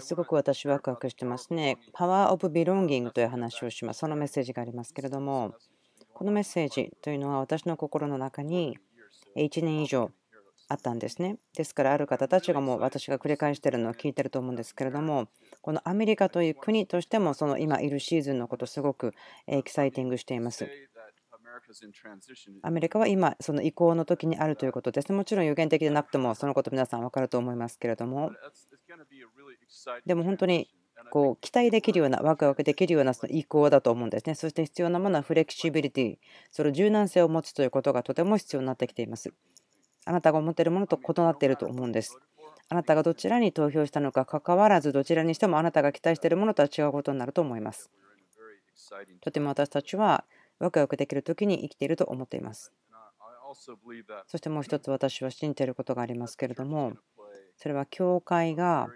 すごく私ワクワクしてますね。パワーオブビロンギングという話をします。そのメッセージがありますけれども、このメッセージというのは私の心の中に1年以上あったんですね。ですからある方たちがもう私が繰り返しているのを聞いてると思うんですけれども、このアメリカという国としてもその今いるシーズンのことすごくエキサイティングしています。アメリカは今、その移行の時にあるということです。もちろん予言的でなくても、そのこと皆さん分かると思いますけれども、でも本当にこう期待できるような、ワクワクできるようなその移行だと思うんですね。そして必要なものはフレキシビリティ、その柔軟性を持つということがとても必要になってきています。あなたが思っているものと異なっていると思うんです。あなたがどちらに投票したのかかかわらず、どちらにしてもあなたが期待しているものとは違うことになると思います。とても私たちはワクワクできる時に生きていると思っています。そしてもう一つ私は信じていることがありますけれども、それは教会が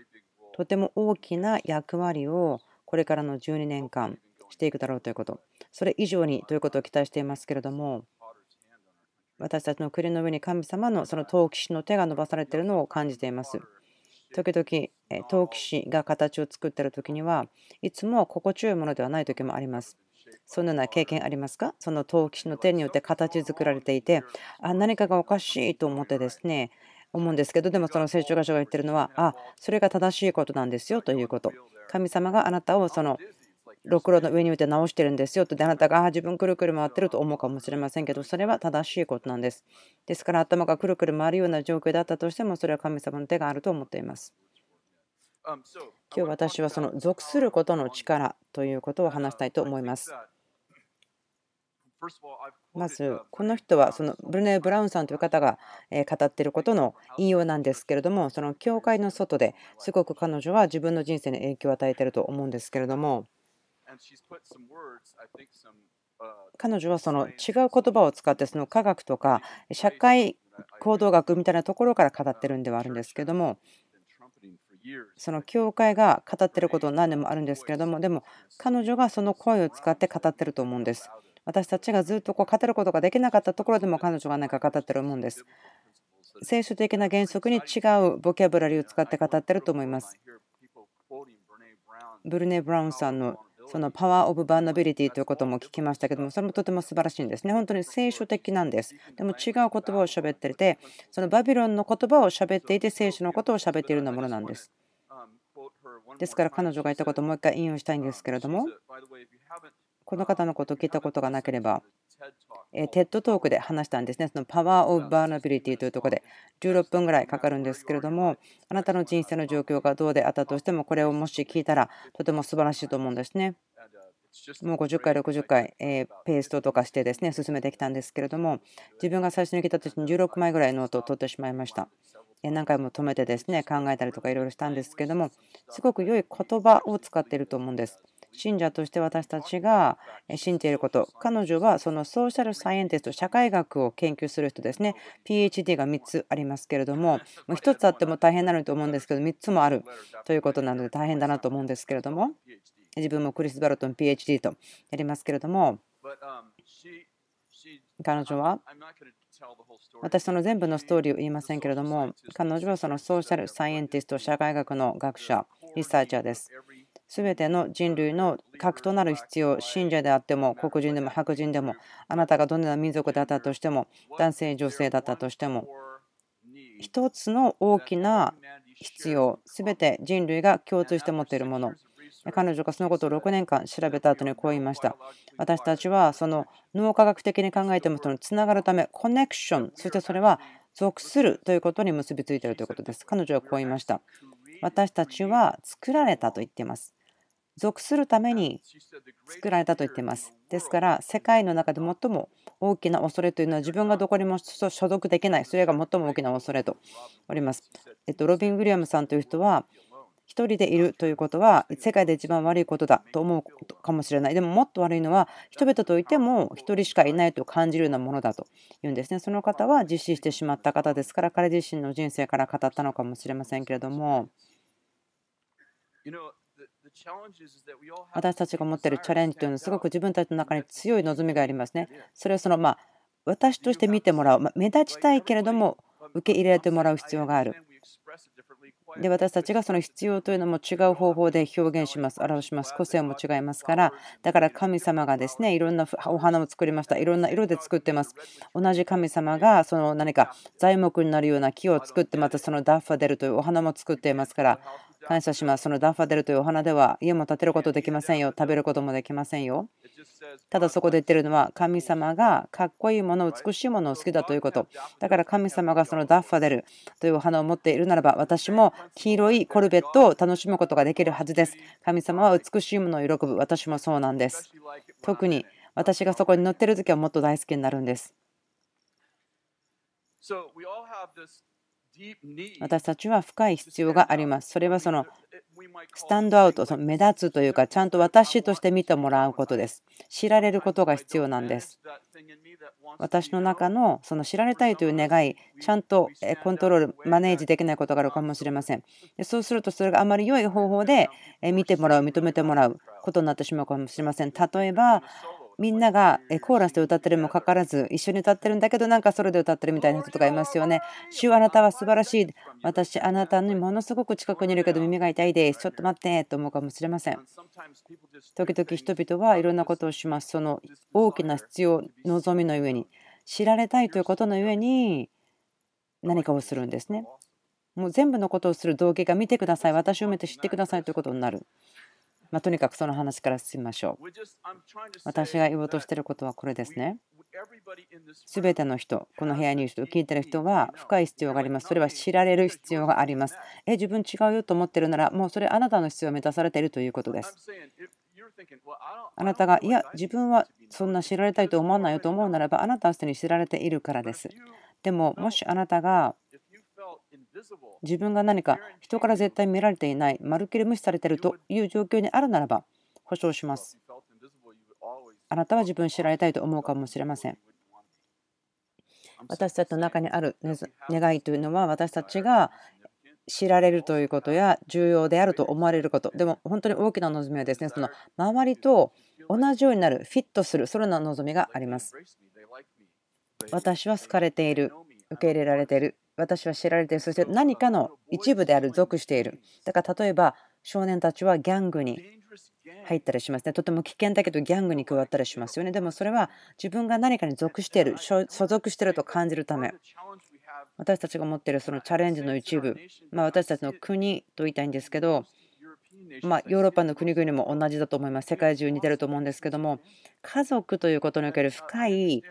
とても大きな役割をこれからの12年間していくだろうということ、それ以上にということを期待していますけれども、私たちの国の上に神様のその陶器師の手が伸ばされているのを感じています。時々、陶器師が形を作っている時にはいつも心地よいものではない時もあります。そのような経験ありますか？その陶器師の手によって形作られていて、あ何かがおかしいと思ってですね、思うんですけど、でもその聖書箇所が言ってるのは、あそれが正しいことなんですよということ。神様があなたをそのろくろの上に置いて直してるんですよとであなたが自分くるくる回ってると思うかもしれませんけどそれは正しいことなんです。ですから頭がくるくる回るような状況だったとしてもそれは神様の手があると思っています。今日私はその属することの力ということを話したいと思います。まず、この人はそのブルネー・ブラウンさんという方が語っていることの引用なんですけれども、その教会の外ですごく彼女は自分の人生に影響を与えていると思うんですけれども、彼女はその違う言葉を使ってその科学とか社会行動学みたいなところから語ってるんではあるんですけどもその教会が語ってること何でもあるんですけれどもでも彼女がその声を使って語ってると思うんです。私たちがずっとこう語ることができなかったところでも彼女が何か語ってると思うんです。聖書的な原則に違うボキャブラリーを使って語ってると思います。ブルネ・ブラウンさんのそのパワー・オブ・バーナビリティということも聞きましたけども、それもとても素晴らしいんですね。本当に聖書的なんです。でも違う言葉を喋っていて、そのバビロンの言葉を喋っていて、聖書のことを喋っているようなものなんです。ですから彼女が言ったことをもう一回引用したいんですけれども、この方のことを聞いたことがなければ、 TED Talk で話したんですね。その Power of Vulnerability というところで16分ぐらいかかるんですけれども、あなたの人生の状況がどうであったとしても、これをもし聞いたらとても素晴らしいと思うんですね。もう50回、60回、えポーズとかしてですね、進めてきたんですけれども、自分が最初に来た時に16枚ぐらいノートを取ってしまいました。何回も止めてですね、考えたりとかいろいろしたんですけれども、すごく良い言葉を使っていると思うんです。信者として私たちが信じていること、彼女はそのソーシャルサイエンティスト、社会学を研究する人ですね、PhD が3つありますけれども、1つあっても大変なのと思うんですけど、3つもある。ということなので大変だなと思うんですけれども、自分もクリス・バルトン PhD とやりますけれども、彼女は私その全部のストーリーを言いませんけれども彼女はそのソーシャルサイエンティスト社会学の学者リサーチャーです。すべての人類の核となる必要、信者であっても、黒人でも白人でも、あなたがどんな民族だったとしても、男性、女性だったとしても、一つの大きな必要、すべて人類が共通して持っているもの。彼女がそのことを6年間調べた後にこう言いました。私たちはその脳科学的に考えてもそのつながるため、コネクション、そしてそれは属するということに結びついているということです。彼女はこう言いました。私たちは作られたと言っています。属するために作られたと言っています。ですから、世界の中で最も大きな恐れというのは自分がどこにも所属できない、それが最も大きな恐れとおります。えっと、ロビン・ウィリアムさんという人は、1人でいるということは世界で一番悪いことだと思うかもしれない。でももっと悪いのは人々といても1人しかいないと感じるようなものだというんですね。その方は実施してしまった方ですから彼自身の人生から語ったのかもしれませんけれども。私たちが持っているチャレンジというのはすごく自分たちの中に強い望みがありますね。それをそのまあ私として見てもらう、ま目立ちたいけれども受け入れてもらう必要がある。で私たちがその必要というのも違う方法で表現します、表します。個性も違いますから、だから神様がですね、いろんなお花を作りました。いろんな色で作ってます。同じ神様がその何か材木になるような木を作って、またそのダッファデルというお花も作っていますから、感謝します。そのダッファデルというお花では家も建てることできませんよ。食べることもできませんよ。ただそこで言ってるのは神様がかっこいいもの、美しいものを好きだということ。だから神様がそのダッファデルというお花を持っているならば私も黄色いコルベットを楽しむことができるはずです。神様は美しいものを喜ぶ。私もそうなんです。特に私がそこに乗ってる時はもっと大好きになるんです。私たちは深い必要があります。それはそのスタンドアウト、その目立つというか、ちゃんと私として見てもらうことです。知られることが必要なんです。私の中のその知られたいという願い、ちゃんとコントロール、マネージできないことがあるかもしれません。そうすると、それがあまり良い方法で見てもらう、認めてもらうことになってしまうかもしれません。例えば、みんながコーラスで歌ってるにもかかわらず一緒に歌ってるんだけどなんかそれで歌ってるみたいな人とかいますよね。主あなたは素晴らしい。私あなたにものすごく近くにいるけど耳が痛いです。ちょっと待ってと思うかもしれません。時々人々はいろんなことをします。その大きな必要、望みの上に知られたいということの上に何かをするんですね。もう全部のことをする動機が見てください。私を見て知ってくださいということになる。まあ、とにかくその話から進みましょう。私が言おうとしていることはこれですね。すべての人、この部屋にいる人、聞いてる人は深い必要があります。それは知られる必要があります。え、自分違うよと思ってるなら、もうそれあなたの必要を満たされているということです。あなたが、いや、自分はそんな知られたいと思わないよと思うならば、あなたはすでに知られているからです。でも、もしあなたが自分が何か人から絶対見られていない、まるっきり無視されているという状況にあるならば、保証します。あなたは自分を知られたいと思うかもしれません。私たちの中にある願いというのは、私たちが知られるということや重要であると思われること。でも本当に大きな望みはですね、その周りと同じようになる、フィットする、それらの望みがあります。私は好かれている、受け入れられている、私は知られている。そして何かの一部である属している。だから例えば少年たちはギャングに入ったりしますね。とても危険だけどギャングに加わったりしますよね。でもそれは自分が何かに属している所属していると感じるため。私たちが持っているそのチャレンジの一部、まあ、私たちの国と言いたいんですけど、まあ、ヨーロッパの国々も同じだと思います。世界中似てると思うんですけども、家族ということにおける深い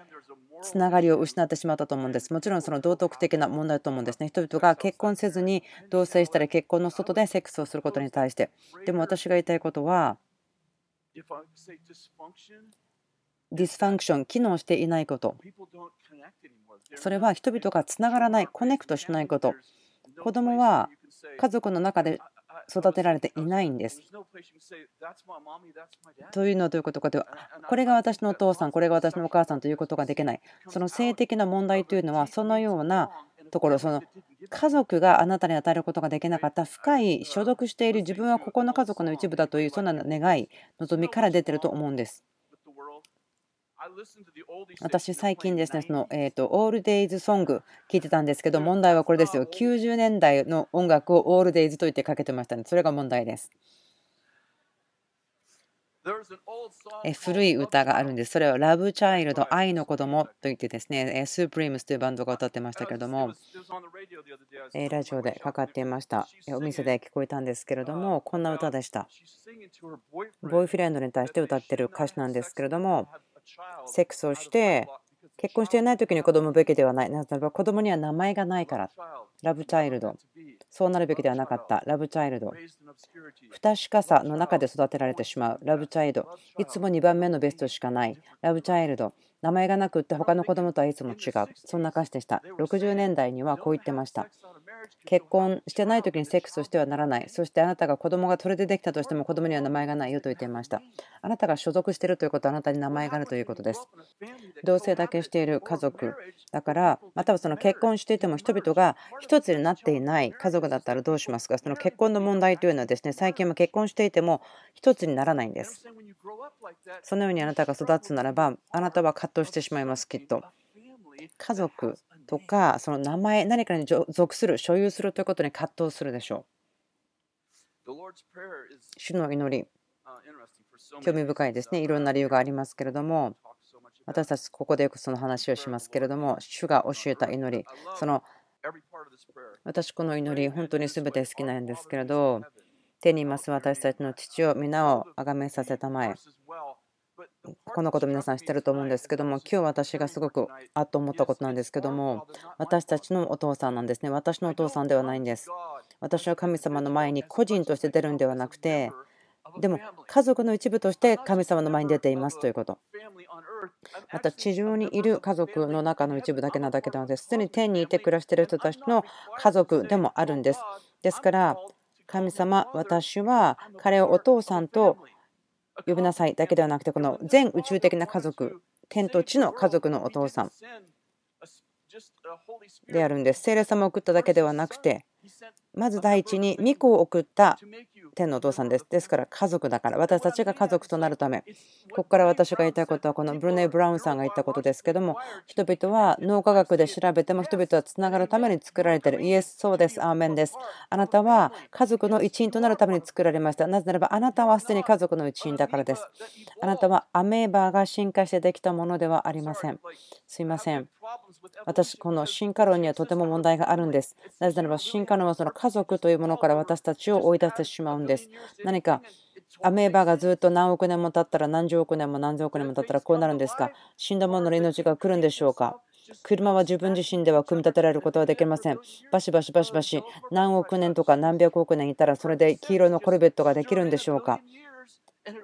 つながりを失ってしまったと思うんです。もちろんその道徳的な問題だと思うんですね。人々が結婚せずに同棲したり結婚の外でセックスをすることに対して。でも私が言いたいことは、 dysfunction、機能していないこと。それは人々がつながらない、 connect しないこと。子供は家族の中で育てられていないんです。というのはどういうことかというと、これが私のお父さん、これが私のお母さんということができない。その性的な問題というのは、そのようなところ、その家族があなたに与えることができなかった深い所属している自分はここの家族の一部だというそんな願い、望みから出てると思うんです。私、最近ですね、その、えーと、オールデイズソング聞いてたんですけど、問題はこれですよ。90年代の音楽をオールデイズと言ってかけてましたね。それが問題です。古い歌があるんです。それはラブチャイルド、愛の子供と言ってですね、スープリームスというバンドが歌ってましたけれども、ラジオでかかっていました。お店で聞こえたんですけれども、こんな歌でした。ボーイフレンドに対して歌ってる歌詞なんですけれども、セックスをして結婚していない時に子供べきではない。なぜならば子供には名前がないから。ラブチャイルド。そうなるべきではなかった。ラブチャイルド。不確かさの中で育てられてしまう。ラブチャイルド。いつも2番目のベストしかない。ラブチャイルド。名前がなくって他の子供とはいつも違う。そんな歌詞でした。60年代にはこう言ってました。結婚してない時にセックスをしてはならない。そしてあなたが子供がそれでできたとしても子供には名前がないよと言っていました。あなたが所属しているということはあなたに名前があるということです。同性だけしている家族だから、またはその結婚していても人々が一つになっていない家族だったらどうしますか？その結婚の問題というのはですね、最近も結婚していても一つにならないんです。そのようにあなたが育つならば、あなたは葛藤してしまいます、きっと。家族とかその名前何かに属する所有するということに葛藤するでしょう。主の祈り。興味深いですね。いろんな理由がありますけれども。私たちここでよくその話をしますけれども主が教えた祈り。その私この祈り本当に全て好きなんですけれど手にいます私たちの父を皆を崇めさせたまえこのこと皆さん知ってると思うんですけども今日私がすごくあっと思ったことなんですけども私たちのお父さんなんですね。私のお父さんではないんです。私は神様の前に個人として出るんではなくてでも家族の一部として神様の前に出ていますということ。また地上にいる家族の中の一部だけなだけなのですでに天にいて暮らしている人たちの家族でもあるんです。ですから神様私は彼をお父さんと呼びなさい。だけではなくてこの全宇宙的な家族天と地の家族のお父さん。であるんです。聖霊様を送っただけではなくてまず第一に御子を送った天のお父さんです。ですから家族だから、私たちが家族となるため、ここから私が言いたいことは、このブルネイ・ブラウンさんが言ったことですけども、人々は脳科学で調べても、人々はつながるために作られている。イエス、そうです、アーメンです。あなたは家族の一員となるために作られました。なぜならば、あなたはすでに家族の一員だからです。あなたはアメーバーが進化してできたものではありません。すいません。私、この進化論にはとても問題があるんです。なぜならば、進化論はその家族というものから私たちを追い出してしまうんです。です何かアメーバがずっと何億年も経ったら何十億年も何千億年も経ったらこうなるんですか？死んだ者の命が来るんでしょうか？車は自分自身では組み立てられることはできません。バシバシバシバシ何億年とか何百億年いたらそれで黄色のコルベットができるんでしょうか？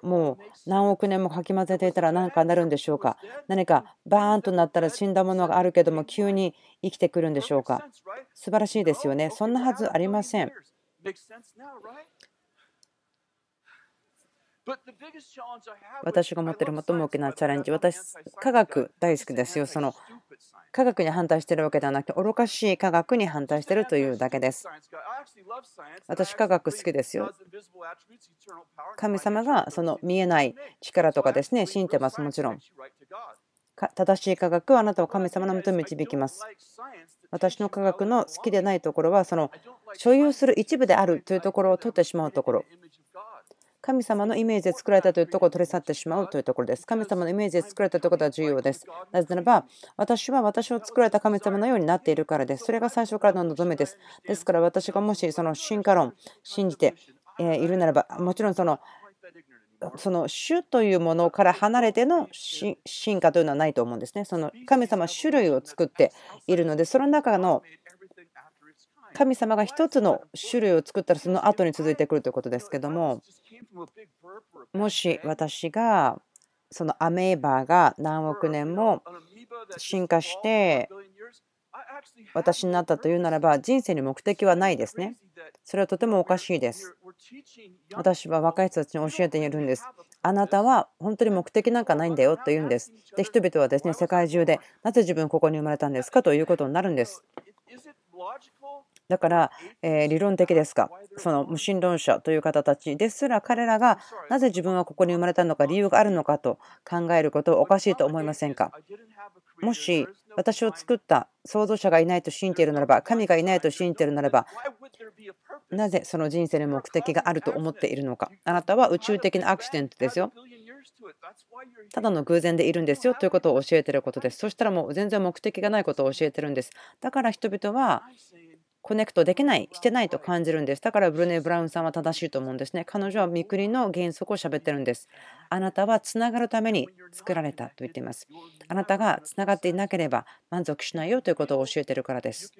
もう何億年もかき混ぜていたら何かなるんでしょうか？何かバーンとなったら死んだものがあるけども急に生きてくるんでしょうか？素晴らしいですよね。そんなはずありません。私が持っている最も大きなチャレンジ、私、科学大好きですよ。その科学に反対しているわけではなくて、愚かしい科学に反対しているというだけです。私、科学好きですよ。神様がその見えない力とかですね、信じてます、もちろん。正しい科学はあなたを神様のもとに導きます。私の科学の好きでないところは、その所有する一部であるというところを取ってしまうところ。神様のイメージで作られたというところを取り去ってしまうというところです。神様のイメージで作られたということは重要です。なぜならば、私は私を作られた神様のようになっているからです。それが最初からの望みです。ですから私がもしその進化論、信じているならば、もちろんそのその種というものから離れての進化というのはないと思うんですね。その神様は種類を作っているので、その中の神様が一つの種類を作ったらその後に続いてくるということですけどももし私がそのアメーバーが何億年も進化して私になったというならば人生に目的はないですね。それはとてもおかしいです。私は若い人たちに教えているんです。あなたは本当に目的なんかないんだよと言うんです。で、人々はですね、世界中でなぜ自分ここに生まれたんですかということになるんです。だから、え理論的ですか？その無神論者という方たちですら彼らがなぜ自分はここに生まれたのか理由があるのかと考えることおかしいと思いませんか？もし私を作った創造者がいないと信じているならば神がいないと信じているならばなぜその人生の目的があると思っているのか？あなたは宇宙的なアクシデントですよ。ただの偶然でいるんですよ。ということを教えていることです。そしたらもう全然目的がないことを教えてるんです。だから人々はコネクトできない、してないと感じるんです。だからブルネ・ブラウンさんは正しいと思うんですね。彼女は見くりの原則を喋ってるんです。あなたはつながるために作られたと言っています。あなたがつながっていなければ満足しないよということを教えているからです。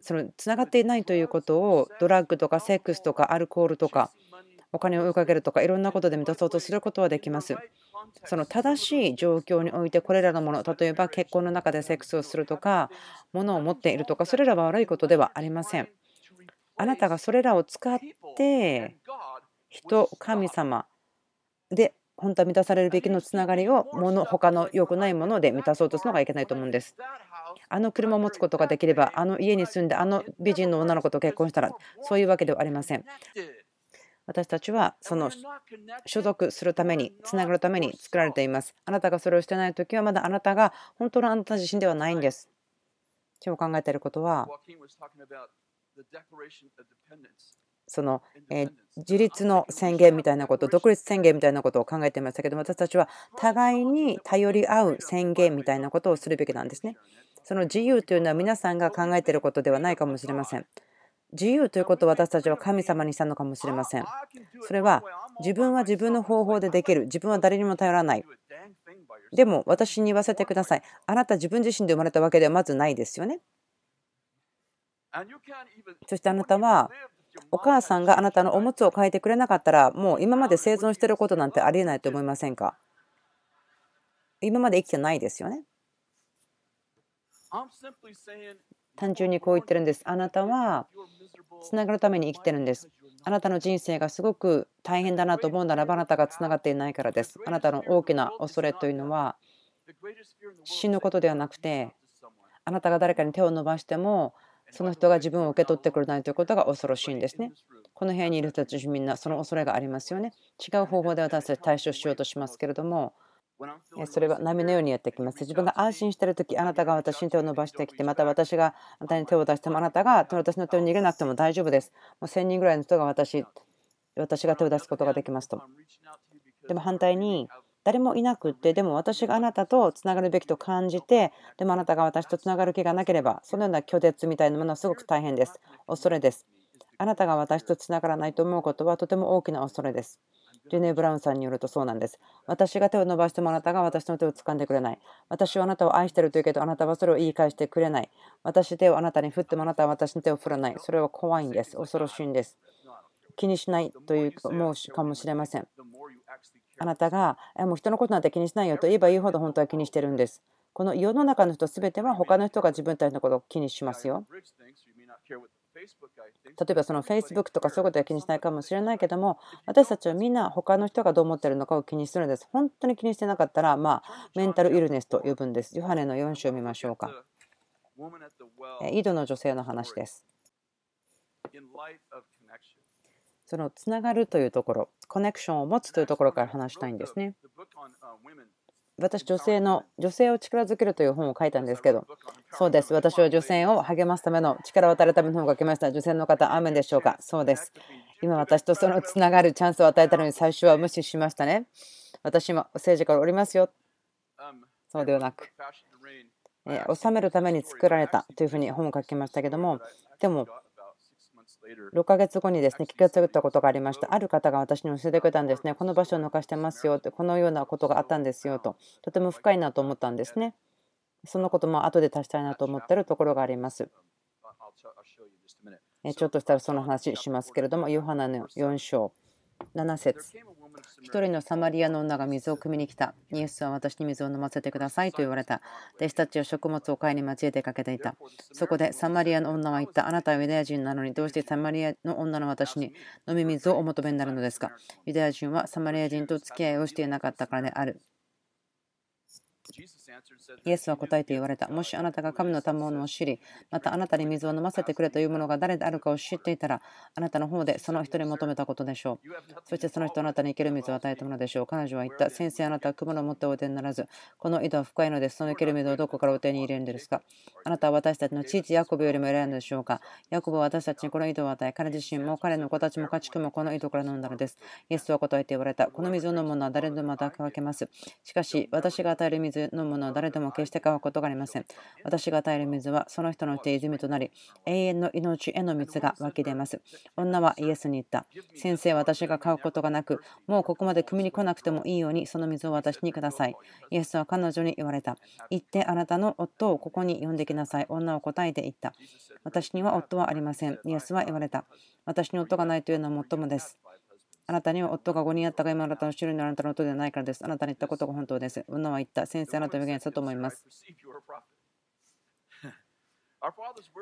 そのつながっていないということをドラッグとかセックスとかアルコールとかお金を追いかけるとかいろんなことで満たそうとすることはできます。その正しい状況においてこれらのもの例えば結婚の中でセックスをするとか物を持っているとかそれらは悪いことではありません。あなたがそれらを使って人神様で本当は満たされるべきのつながりを物他の良くないもので満たそうとするのがいけないと思うんです。あの車を持つことができればあの家に住んであの美人の女の子と結婚したらそういうわけではありません。私たちはその所属するために、つながるために作られています。あなたがそれをしてないときは、まだあなたが本当のあなた自身ではないんです。今日考えていることは、その、え自立の宣言みたいなこと、独立宣言みたいなことを考えていましたけど私たちは互いに頼り合う宣言みたいなことをするべきなんですね。その自由というのは皆さんが考えていることではないかもしれません。自由ということを私たちは神様にしたのかもしれません。それは自分は自分の方法でできる。自分は誰にも頼らない。でも私に言わせてください。あなた自分自身で生まれたわけではまずないですよね。そしてあなたはお母さんがあなたのおむつを変えてくれなかったらもう今まで生存してることなんてありえないと思いませんか？今まで生きてないですよね。単純にこう言ってるんです。あなたはつながるために生きてるんです。あなたの人生がすごく大変だなと思うならばあなたがつながっていないからです。あなたの大きな恐れというのは死ぬことではなくてあなたが誰かに手を伸ばしてもその人が自分を受け取ってくれないということが恐ろしいんですね。この部屋にいる人たちみんなその恐れがありますよね。違う方法で私たち対処しようとしますけれどもそれは波のようにやってきます。自分が安心しているとき、あなたが私に手を伸ばしてきて、また私があなたに手を出しても、あなたが私の手を逃げなくても大丈夫です。もう1000人ぐらいの人が私私が手を出すことができますと。でも反対に、誰もいなくって、でも私があなたとつながるべきと感じて、でもあなたが私とつながる気がなければ、そのような拒絶みたいなものはすごく大変です。恐れです。あなたが私とつながらないと思うことはとても大きな恐れです。ジュネー・ブラウンさんによるとそうなんです。私が手を伸ばしてもあなたが私の手を掴んでくれない。私はあなたを愛してるというけど、あなたはそれを言い返してくれない。私手をあなたに振ってもあなたは私の手を振らない。それは怖いんです。恐ろしいんです。気にしないという思うかもしれません。あなたが、もう人のことなんて気にしないよと言えば言うほど本当は気にしてるんです。この世の中の人すべては他の人が自分たちのことを気にしますよ。例えばその Facebook とかそういうことは気にしないかもしれないけども私たちはみんな他の人がどう思ってるのかを気にするんです。本当に気にしてなかったらまあメンタルイルネスと呼ぶんです。ヨハネの4章を見ましょうか。井戸の女性の話です。そのつながるというところ、コネクションを持つというところから話したいんですね。私、女性の女性を力づけるという本を書いたんですけど、そうです。私は女性を励ますための力を与えるための本を書きました。女性の方、アーメンでしょうか？そうです。今、私とそのつながるチャンスを与えたのに最初は無視しましたね。私も政治からおりますよ。そうではなく、え収めるために作られたというふうに本を書きましたけども、でも、6ヶ月後にですね気が付いたことがありました。ある方が私に教えてくれたんですね。この場所を抜かしてますよって、このようなことがあったんですよと、とても深いなと思ったんですね。そのことも後で足したいなと思っているところがあります。ちょっとしたらその話しますけれども、ヨハナの4章7節1人のサマリアの女が水を汲みに来た。イエスは私に水を飲ませてくださいと言われた。弟子たちは食物を買いに町へ出かけていた。そこでサマリアの女は言った。あなたはユダヤ人なのにどうしてサマリアの女の私に飲み水をお求めになるのですか？ユダヤ人はサマリア人と付き合いをしていなかったからである。イエスは答えて言われた。もしあなたが神の賜物を知り、またあなたに水を飲ませてくれというものが誰であるかを知っていたら、あなたの方でその人に求めたことでしょう。そしてその人あなたに生ける水を与えたものでしょう。彼女は言った。先生、あなたは雲の持ってお手にならず、この井戸は深いのです。その生ける水をどこからお手に入れるんですか？あなたは私たちの父ヤコブよりも偉いのでしょうか？ヤコブは私たちにこの井戸を与え、彼自身も彼の子たちも家畜もこの井戸から飲んだのです。イエスは答えて言われた。この水を飲むのは誰でもまた分けます。しかし、私が与える水飲むのは誰でも決して乾くことがありません。私が与える水はその人の手泉となり、永遠の命への水が湧き出ます。女はイエスに言った。先生、私が買うことがなく、もうここまで汲みに来なくてもいいようにその水を私にください。イエスは彼女に言われた。行ってあなたの夫をここに呼んできなさい。女は答えて言った。私には夫はありません。イエスは言われた。私に夫がないというのは最もです。あなたには夫が5人あったが今あなたの種類のあなたの夫ではないからです。あなたに言ったことが本当です。女は言った。先生、あなたは言したと思います。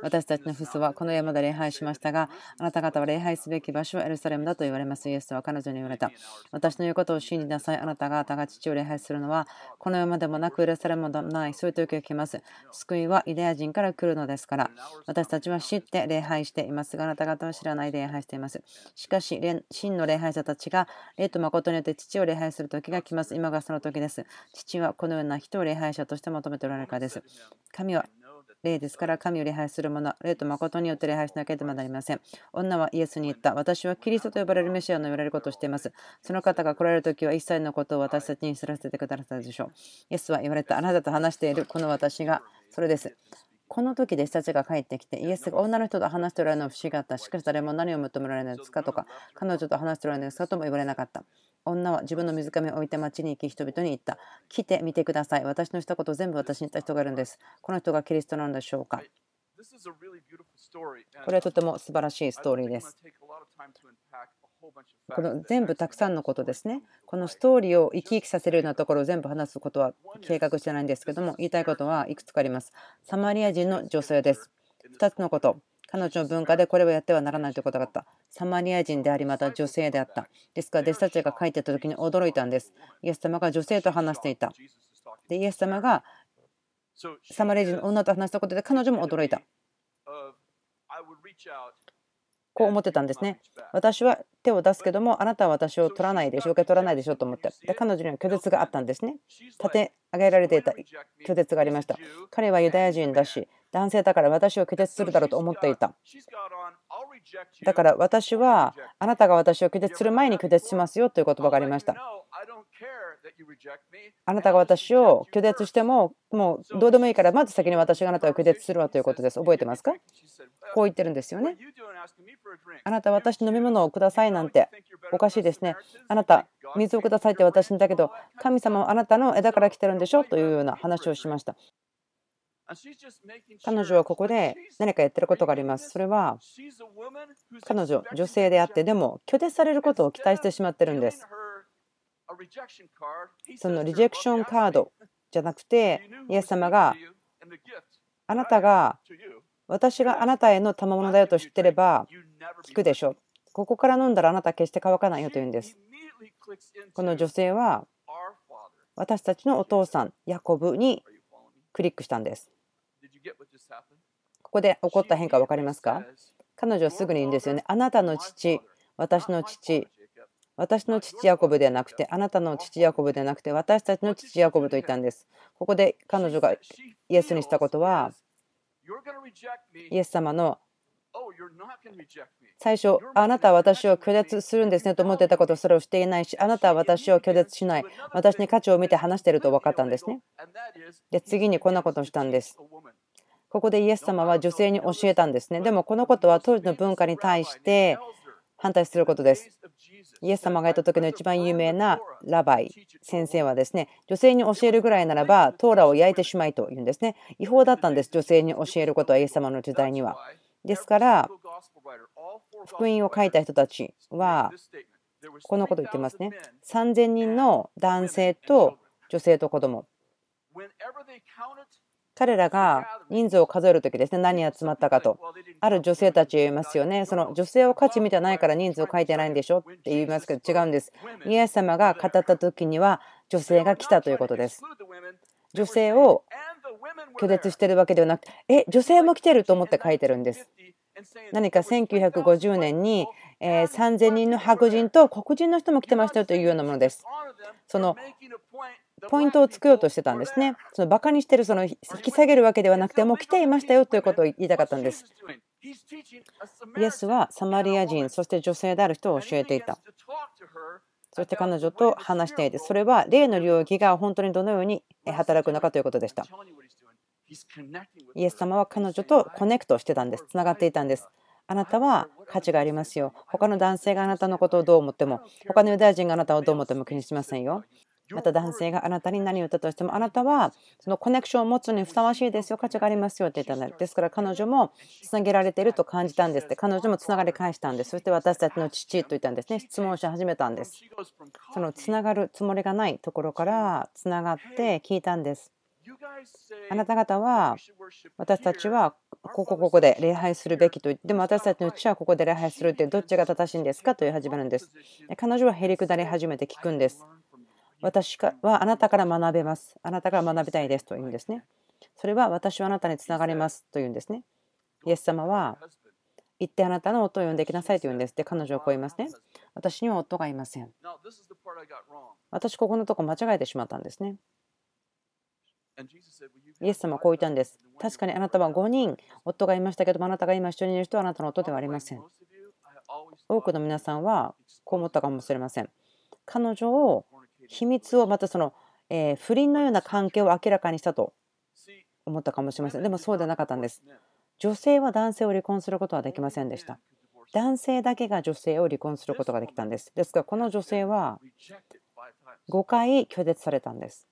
私たちの父祖はこの山で礼拝しましたが、あなた方は礼拝すべき場所はエルサレムだと言われます。イエスは彼女に言われた。私の言うことを信じなさい。あなた方が父を礼拝するのは、この山でもなくエルサレムでもない。そういう時が来ます。救いはユダヤ人から来るのですから。私たちは知って礼拝していますが、あなた方は知らないで礼拝しています。しかし、真の礼拝者たちが霊と誠によって父を礼拝する時が来ます。今がその時です。父はこのような人を礼拝者として求めておられるからです。神は霊ですから神を礼拝する者、霊と誠によって礼拝しなければなりません。女はイエスに言った。私はキリストと呼ばれるメシアの言われることをしています。その方が来られる時は一切のことを私たちに知らせてくださるでしょう。イエスは言われた。あなたと話しているこの私がそれです。この時弟子たちが帰ってきて、イエスが女の人と話しておられるのは不思議だった。しかし誰も何を求められるんですかとか、彼女と話しておられるんですかとも言われなかった。女は自分の水上を置いて町に行き人々に言った。来てみてください。私のしたことを全部私に言った人がいるんです。この人がキリストなんでしょうか？これはとても素晴らしいストーリーです。この全部たくさんのことですね。このストーリーを生き生きさせるようなところを全部話すことは計画してないんですけども、言いたいことはいくつかあります。サマリア人の女性です。2つのこと。彼女の文化でこれをやってはならないということがあった。サマリア人であり、また女性であった。ですから、弟子たちが書いてた時に驚いたんです。イエス様が女性と話していた。で、イエス様がサマリア人の女と話したことで彼女も驚いた。こう思ってたんですね。私は手を出すけども、あなたは私を取らないでしょ、受け取らないでしょと思って。で、彼女には拒絶があったんですね。立て上げられていた拒絶がありました。彼はユダヤ人だし、男性だから私を拒絶するだろうと思っていた。だから私はあなたが私を拒絶する前に拒絶しますよという言葉がありました。あなたが私を拒絶しても、もうどうでもいいから、まず先に私があなたを拒絶するわということです。覚えてますかこう言ってるんですよね。あなた、私飲み物をくださいなんておかしいですね。あなた、水をくださいって私にだけど、神様はあなたの枝から来てるんでしょというような話をしました。彼女はここで何かやってることがあります。それは彼女、女性であって、でも拒絶されることを期待してしまってるんです。そのリジェクションカードじゃなくて、イエス様があなたが私があなたへの賜物だよと知ってれば聞くでしょう。ここから飲んだらあなた決して乾かないよと言うんです。この女性は私たちのお父さん、ヤコブにクリックしたんです。ここで起こった変化分かりますか？彼女はすぐに言うんですよね。あなたの父、私の父、私の父ヤコブではなくて、あなたの父ヤコブではなくて、私たちの父ヤコブと言ったんです。ここで彼女がイエスにしたことは、イエス様の最初、あなたは私を拒絶するんですねと思ってたことそれをしていないし、あなたは私を拒絶しない、私に価値を見て話していると分かったんですね。で、次にこんなことをしたんです。ここでイエス様は女性に教えたんですね。でもこのことは当時の文化に対して反対することです。イエス様がいた時の一番有名なラバイ先生はですね、女性に教えるぐらいならば、トーラを焼いてしまいと言うんですね。違法だったんです、女性に教えることはイエス様の時代には。ですから、福音を書いた人たちは、このことを言ってますね。3000人の男性と女性と子供。彼らが人数を数えるときですね、何集まったかと。ある女性たち言いますよね。その女性を価値見てないから人数を書いてないんでしょって言いますけど違うんです。イエス様が語った時には女性が来たということです。女性を拒絶してるわけではなくて、え、女性も来てると思って書いてるんです。何か1950年に3000人の白人と黒人の人も来てましたよというようなものです。そのポイントをつくようとしてたんですね。そのバカにしてる、その引き下げるわけではなくて、もう来ていましたよということを言いたかったんです。イエスはサマリア人、そして女性である人を教えていた。そして彼女と話していて、それは霊の領域が本当にどのように働くのかということでした。イエス様は彼女とコネクトしてたんです。つながっていたんです。あなたは価値がありますよ。他の男性があなたのことをどう思っても、他のユダヤ人があなたをどう思っても気にしませんよ。また男性があなたに何を言ったとしても、あなたはそのコネクションを持つにふさわしいですよ、価値がありますよって言ったのですから彼女もつなげられていると感じたんですって、彼女もつながり返したんです。そして私たちの父と言ったんですね、質問し始めたんです。そのつながるつもりがないところからつながって聞いたんです。あなた方は私たちはここここで礼拝するべきと言ってでも私たちのうちはここで礼拝するってどっちが正しいんですかという始まるんです彼女はへりくだり始めて聞くんです私はあなたから学べます。あなたから学びたいですと言うんですね。それは私はあなたにつながりますと言うんですね。イエス様は行ってあなたの夫を呼んできなさいと言うんです。で彼女はこう言いますね。私には夫がいません。私ここのとこ間違えてしまったんですね。イエス様はこう言ったんです。確かにあなたは5人夫がいましたけどもあなたが今一緒にいる人はあなたの夫ではありません。多くの皆さんはこう思ったかもしれません。彼女を秘密をまたその、え不倫のような関係を明らかにしたと思ったかもしれません。でもそうではなかったんです。女性は男性を離婚することはできませんでした。男性だけが女性を離婚することができたんです。ですがこの女性は5回拒絶されたんです。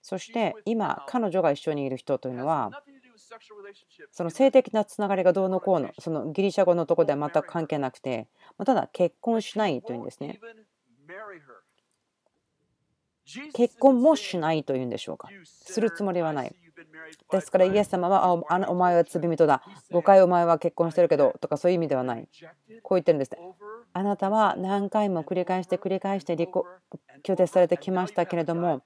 そして今彼女が一緒にいる人というのはその性的なつながりがどうのこうのそのギリシャ語のとこでは全く関係なくてただ結婚しないというんですね結婚もしないというんでしょうか。するつもりはない。ですからイエス様はあお前は罪人だ。誤解お前は結婚してるけどとかそういう意味ではない。こう言ってるんですねあなたは何回も繰り返して繰り返して拒絶されてきましたけれども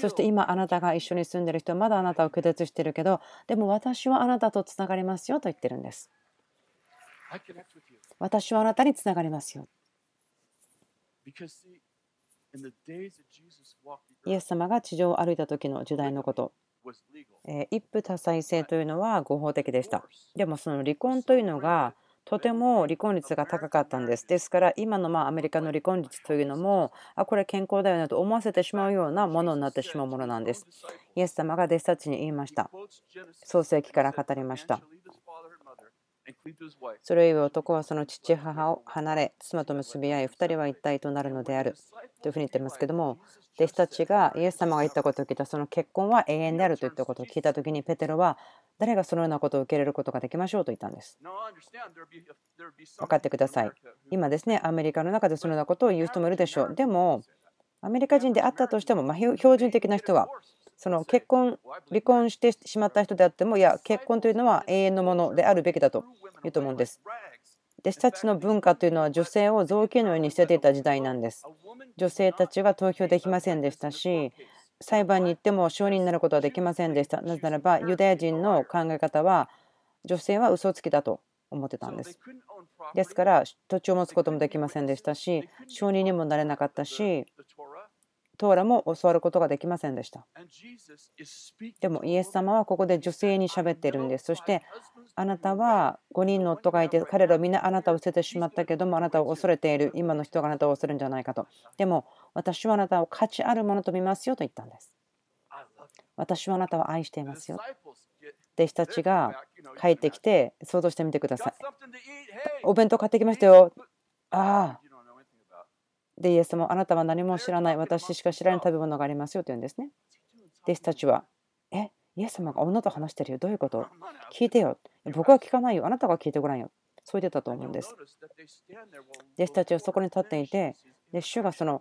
そして今あなたが一緒に住んでる人はまだあなたを拒絶してるけどでも私はあなたとつながりますよと言ってるんです。私はあなたにつながりますよ。イエス様が地上を歩いた時の時代のこと一夫多妻制というのは合法的でしたでもその離婚というのがとても離婚率が高かったんです。ですから今のまあアメリカの離婚率というのもあこれ健康だよねと思わせてしまうようなものになってしまうものなんです。イエス様が弟子たちに言いました。創世記から語りました。それゆえ男はその父母を離れ妻と結び合い2人は一体となるのであるというふうに言ってますけども弟子たちがイエス様が言ったことを聞いたその結婚は永遠であるといったことを聞いた時にペテロは誰がそのようなことを受け入れることができましょうと言ったんです。分かってください。今ですね、アメリカの中でそのようなことを言う人もいるでしょう。でも、アメリカ人であったとしても、ま標準的な人は、その結婚、離婚してしまった人であっても、いや、結婚というのは永遠のものであるべきだと言うと思うんです。弟子たちの文化というのは女性を臓器のように捨てていた時代なんです。女性たちは投票できませんでしたし、裁判に行っても証人になることはできませんでした。なぜならば、ユダヤ人の考え方は、女性は嘘つきだと思ってたんです。ですから、土地を持つこともできませんでしたし、証人にもなれなかったし、トーラも教わることができませんでした。でもイエス様はここで女性に喋っているんです。そしてあなたは5人の夫がいて彼らはみんなあなたを捨ててしまったけどもあなたを恐れている今の人があなたを恐れるんじゃないかと。でも私はあなたを価値あるものと見ますよと言ったんです。私はあなたを愛していますよ。弟子たちが帰ってきて想像してみてください。お弁当買ってきましたよ。ああ。で、イエスもあなたは何も知らない、私しか知らない食べ物がありますよと言うんですね。弟子たちは、え、イエス様が女と話してるよ。どういうこと？聞いてよ。僕は聞かないよ。あなたが聞いてごらんよ。そう言ってたと思うんです。弟子たちはそこに立っていて、で主がその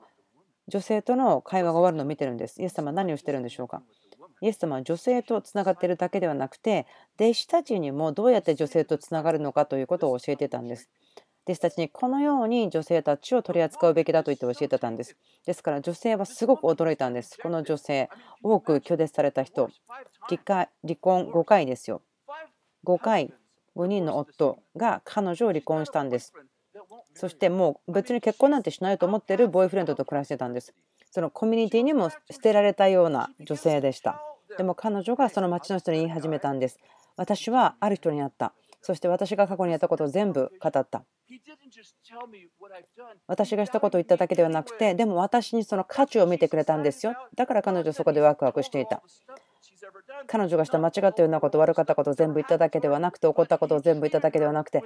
女性との会話が終わるのを見てるんです。イエス様は何をしてるんでしょうか？イエス様は女性とつながっているだけではなくて、弟子たちにもどうやって女性とつながるのかということを教えてたんです。弟子たちにこのように女性たちを取り扱うべきだと言って教えてたんです。ですから女性はすごく驚いたんです。この女性、多く拒絶された人、離婚5回ですよ。5回、5人の夫が彼女を離婚したんです。そしてもう別に結婚なんてしないと思ってるボーイフレンドと暮らしてたんです。そのコミュニティにも捨てられたような女性でした。でも彼女がその町の人に言い始めたんです。私はある人に会った。そして私が過去にやったことを全部語った。私がしたことを言っただけではなくて、でも私にその価値を見てくれたんですよ。だから彼女はそこでワクワクしていた。彼女がした間違ったようなこと、悪かったことを全部言っただけではなくて、怒ったことを全部言っただけではなくて、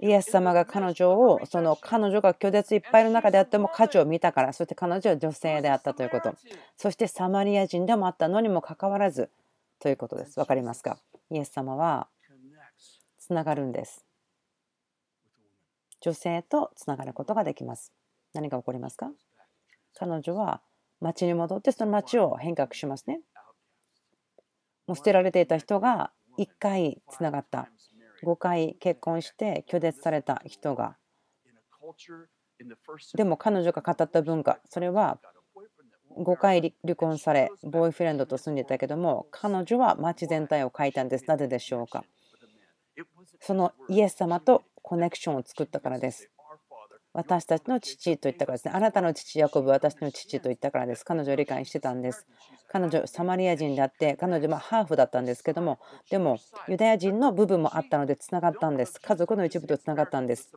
イエス様が彼女を、その彼女が拒絶いっぱいの中であっても価値を見たから、そして彼女は女性であったということ、そしてサマリア人でもあったのにもかかわらずということです。分かりますか？イエス様はつながるんです。女性とつながることができます。何が起こりますか？彼女は町に戻ってその町を変革しますね。もう捨てられていた人が1回つながった5回結婚して拒絶された人がでも彼女が語った文化それは5回離婚されボーイフレンドと住んでたけども彼女は街全体を変えたんですなぜでしょうか？そのイエス様とコネクションを作ったからです。私たちの父と言ったからですね。あなたの父ヤコブ私の父と言ったからです。彼女を理解してたんです。彼女サマリア人であって彼女はハーフだったんですけどもでもユダヤ人の部分もあったのでつながったんです。家族の一部とつながったんです。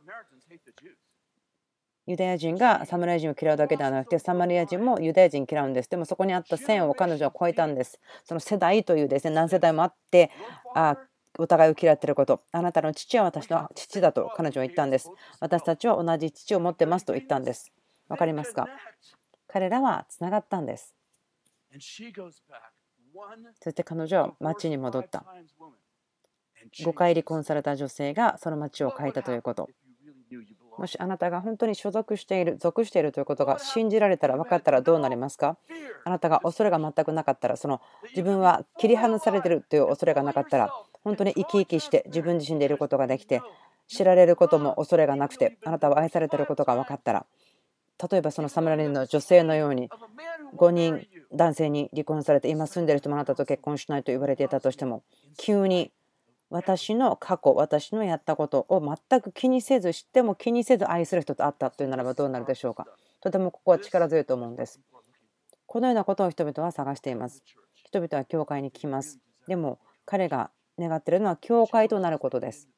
ユダヤ人がサマリア人を嫌うだけではなくてサマリア人もユダヤ人嫌うんです。でもそこにあった線を彼女は越えたんです。その世代というですね何世代もあってあお互いを嫌っていること。あなたの父は私の父だと彼女は言ったんです。私たちは同じ父を持ってますと言ったんです。わかりますか？彼らはつながったんです。そして彼女は町に戻った。5回離婚された女性がその町を変えたということ。もしあなたが本当に所属している、属しているということが信じられたら分かったらどうなりますか？あなたが恐れが全くなかったら、その自分は切り離されているという恐れがなかったら、本当に生き生きして自分自身でいることができて、知られることも恐れがなくて、あなたは愛されていることが分かったら、例えばそのサムラリンの女性のように5人男性に離婚されて今住んでる人もあなたと結婚しないと言われていたとしても急に私の過去、私のやったことを全く気にせず、知っても気にせず愛する人と会ったというならばどうなるでしょうか。とてもここは力強いと思うんです。このようなことを人々は探しています。人々は教会に来ます。でも彼が願っているのは教会となることです。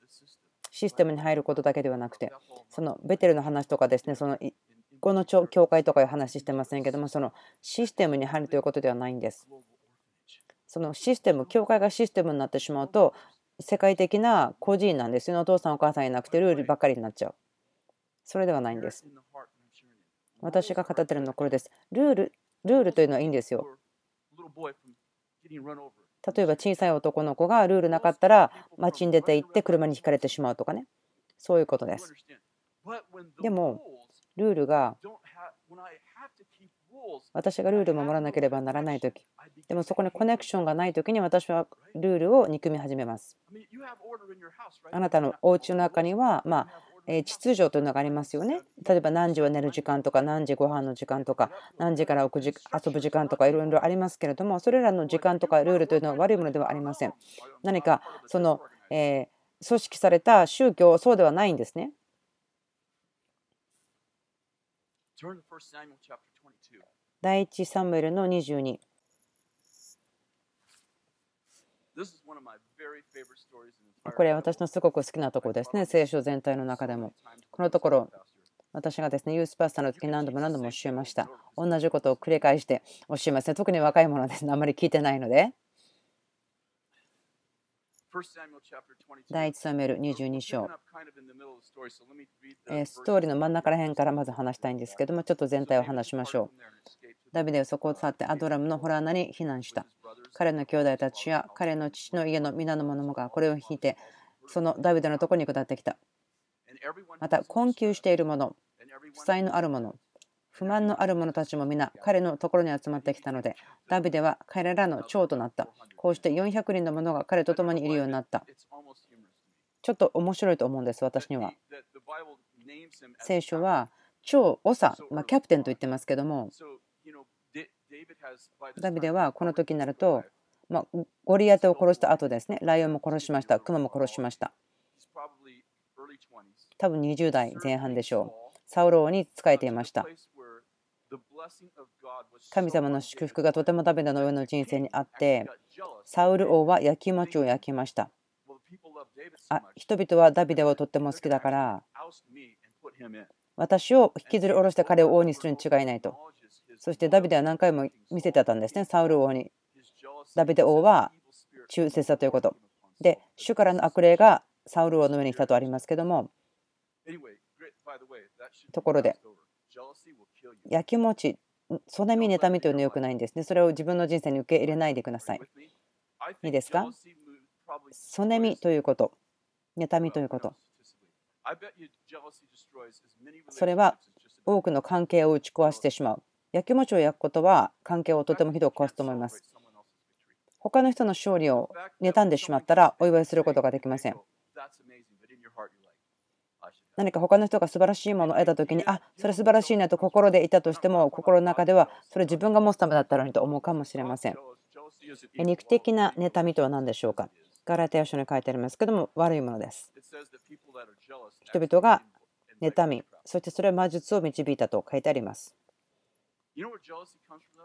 システムに入ることだけではなくて、そのベテルの話とかですね、そのこの教会とかいう話してませんけども、そのシステムに入るということではないんです。そのシステム、教会がシステムになってしまうと、世界的な個人なんですよ。お父さんお母さんいなくてルールばっかりになっちゃう。それではないんです。私が語ってるのはこれです。ルールルールというのはいいんですよ。例えば小さい男の子がルールなかったら街に出て行って車にひかれてしまうとかね。そういうことです。でもルールが私がルールを守らなければならない時でもそこにコネクションがない時に私はルールを憎み始めます。あなたのお家の中にはまあ秩序というのがありますよね。例えば何時は寝る時間とか何時ご飯の時間とか何時から遊ぶ時間とかいろいろありますけれどもそれらの時間とかルールというのは悪いものではありません。何かその、え組織された宗教そうではないんですね。第一サムエルの22。これ私のすごく好きなところですね、聖書全体の中でも。このところ、私がですね、ユースパスタの時に何度も何度も教えました。同じことを繰り返して教えますね。特に若い者はですね、あまり聞いてないので。第1サムエル22章。ストーリーの真ん中ら辺からまず話したいんですけども、ちょっと全体を話しましょう。ダビデはそこを去ってアドラムのホラー穴に避難した。彼の兄弟たちや彼の父の家の皆の者もがこれを引いて、そのダビデのところに下ってきた。また、困窮している者、負債のある者、不満のある者たちも皆彼のところに集まってきたので、ダビデは彼らの長となった。こうして400人の者が彼と共にいるようになった。ちょっと面白いと思うんです、私には。聖書は超長、まあ、キャプテンと言ってますけども、ダビデはこの時になると、まあ、ゴリアテを殺した後ですね、ライオンも殺しました、クマも殺しました。多分20代前半でしょう。サウロ王に仕えていました。神様の祝福がとてもダビデの上の人生にあって、サウル王は焼き餅を焼きました。あ人々はダビデをとっても好きだから、私を引きずり下ろして彼を王にするに違いないと。そしてダビデは何回も見せてたんですね、サウル王に。ダビデ王は忠誠さということ。で、主からの悪霊がサウル王の上に来たとありますけども、ところで、やきもち、そなみ、妬みというのは良くないんですね。それを自分の人生に受け入れないでください。いいですか？そねみということ、妬みということ。それは多くの関係を打ち壊してしまう。やきもちを焼くことは関係をとてもひどく壊すと思います。他の人の勝利を妬んでしまったらお祝いすることができません。何か他の人が素晴らしいものを得た時にあそれ素晴らしいなと心でいたとしても心の中ではそれ自分が持つためだったのにと思うかもしれません。肉的な妬みとは何でしょうか？ガラテヤ書に書いてありますけども悪いものです。人々が妬みそしてそれは魔術を導いたと書いてあります。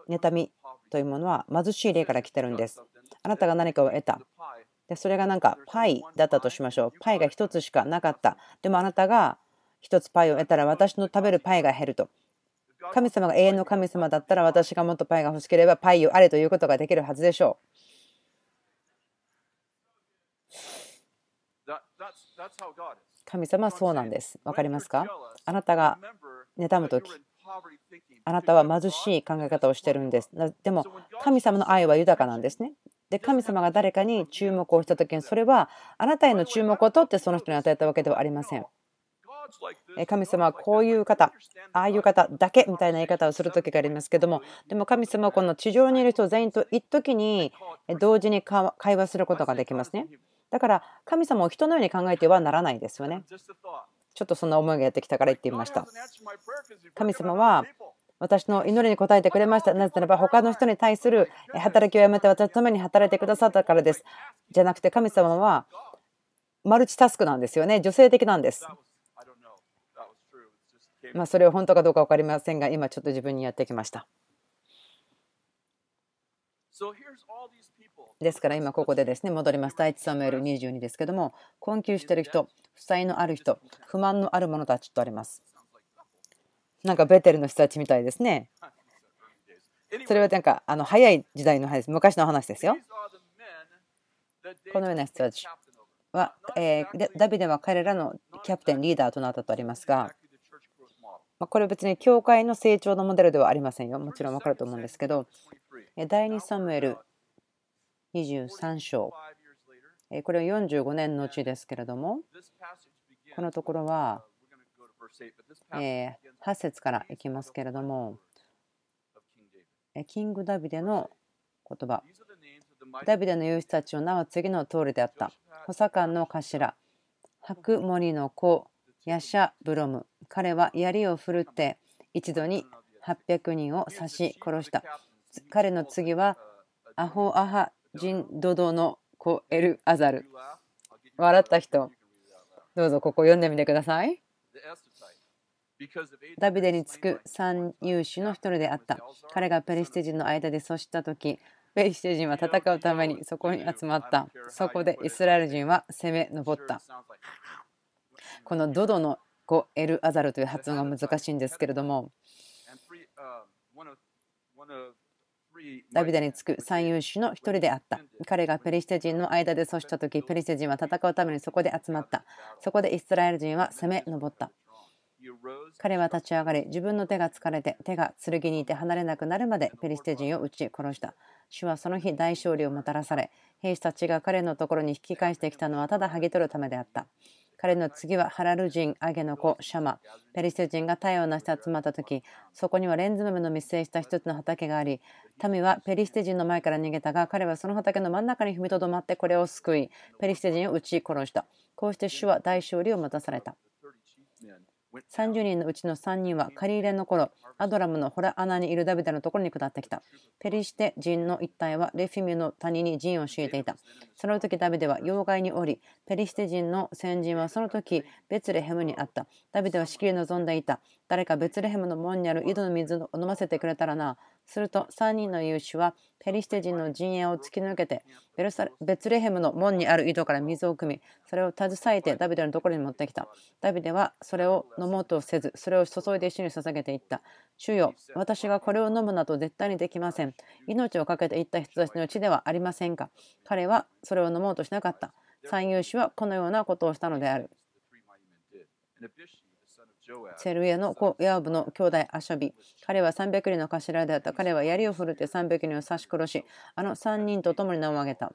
妬みというものは貧しい例から来てるんです。あなたが何かを得たでそれがなんかパイだったとしましょう。パイが1つしかなかった。でもあなたが1つパイを得たら私の食べるパイが減ると。神様が永遠の神様だったら私がもっとパイが欲しければパイをあれということができるはずでしょう。神様はそうなんです。わかりますか？あなたが妬む時あなたは貧しい考え方をしてるんです。でも神様の愛は豊かなんですね。で神様が誰かに注目をした時にそれはあなたへの注目を取ってその人に与えたわけではありません。神様はこういう方、ああいう方だけみたいな言い方をする時がありますけども、でも神様はこの地上にいる人全員と一時に同時に会話することができますね。だから神様を人のように考えてはならないですよね。ちょっとそんな思いがやってきたから言ってみました。神様は私の祈りに応えてくれました。なぜならば、他の人に対する働きをやめて私のために働いてくださったからです。じゃなくて、神様はマルチタスクなんですよね。女性的なんです。まあ、それは本当かどうか分かりませんが、今ちょっと自分にやってきました。ですから今ここでですね戻ります。第1サムエル22ですけども困窮してる人、負債のある人、不満のある者たちとあります。なんかベテルの人たちみたいですね。それはなんかあの早い時代の話です。昔の話ですよ。このような人たちは、えー、ダビデは彼らのキャプテン、リーダーとなったとありますが、まこれ別に教会の成長のモデルではありませんよ。もちろん分かると思うんですけど、第2サムエル23章、これは45年のうちですけれども、このところは、え8節からいきますけれども、キングダビデの言葉。ダビデの勇士たちの名は次の通りであった。補佐官の頭、白森の子、ヤシャ・ブロム。彼は槍を振るって一度に800人を刺し殺した。彼の次はアホアハ・ジンドドの子エル・アザル。笑った人、どうぞここ読んでみてください。ダビデにつく三勇士の一人であった。彼がペリシテ人の間で阻した時、ペリシテ人は戦うためにそこに集まった。そこでイスラエル人は攻め上った。このドドの子エル・アザルという発音が難しいんですけれども、ダビデにつく三勇士の一人であった。彼がペリシテ人の間で阻した時、ペリシテ人は戦うためにそこで集まった。そこでイスラエル人は攻め上った。彼は立ち上がり、自分の手が疲れて、手が剣にいて離れなくなるまでペリシテ人を撃ち殺した。主はその日大勝利をもたらされ、兵士たちが彼のところに引き返してきたのはただ剥ぎ取るためであった。彼の次はハラル人、アゲの子、シャマ。ペリシテ人が太陽を成して集まった時、そこにはレンズ豆の密生した一つの畑があり、民はペリシテ人の前から逃げたが、彼はその畑の真ん中に踏みとどまってこれを救い、ペリシテ人を撃ち殺した。こうして主は大勝利を持たされた。30人のうちの3人は借り入れの頃アドラムのホラ穴にいるダビデのところに下ってきた。ペリシテ人の一帯はレフィミュの谷に陣を敷いていた。その時ダビデは妖怪におり、ペリシテ人の先人はその時ベツレヘムにあった。ダビデはしきり望んでいた。誰かベツレヘムの門にある井戸の水を飲ませてくれたらな。すると3人の勇士はペリシテ人の陣営を突き抜けてベルサベツレヘムの門にある井戸から水を汲みそれを携えてダビデのところに持ってきた。ダビデはそれを飲もうとせずそれを注いで一緒に捧げていった。主よ私がこれを飲むなど絶対にできません。命を懸けていった人たちの血ではありませんか。彼はそれを飲もうとしなかった。三勇士はこのようなことをしたのである。セルエの子ヤーブの兄弟アシャビ彼は300人の頭であった。彼は槍を振るって300人を刺し殺しあの3人と共に名を挙げた。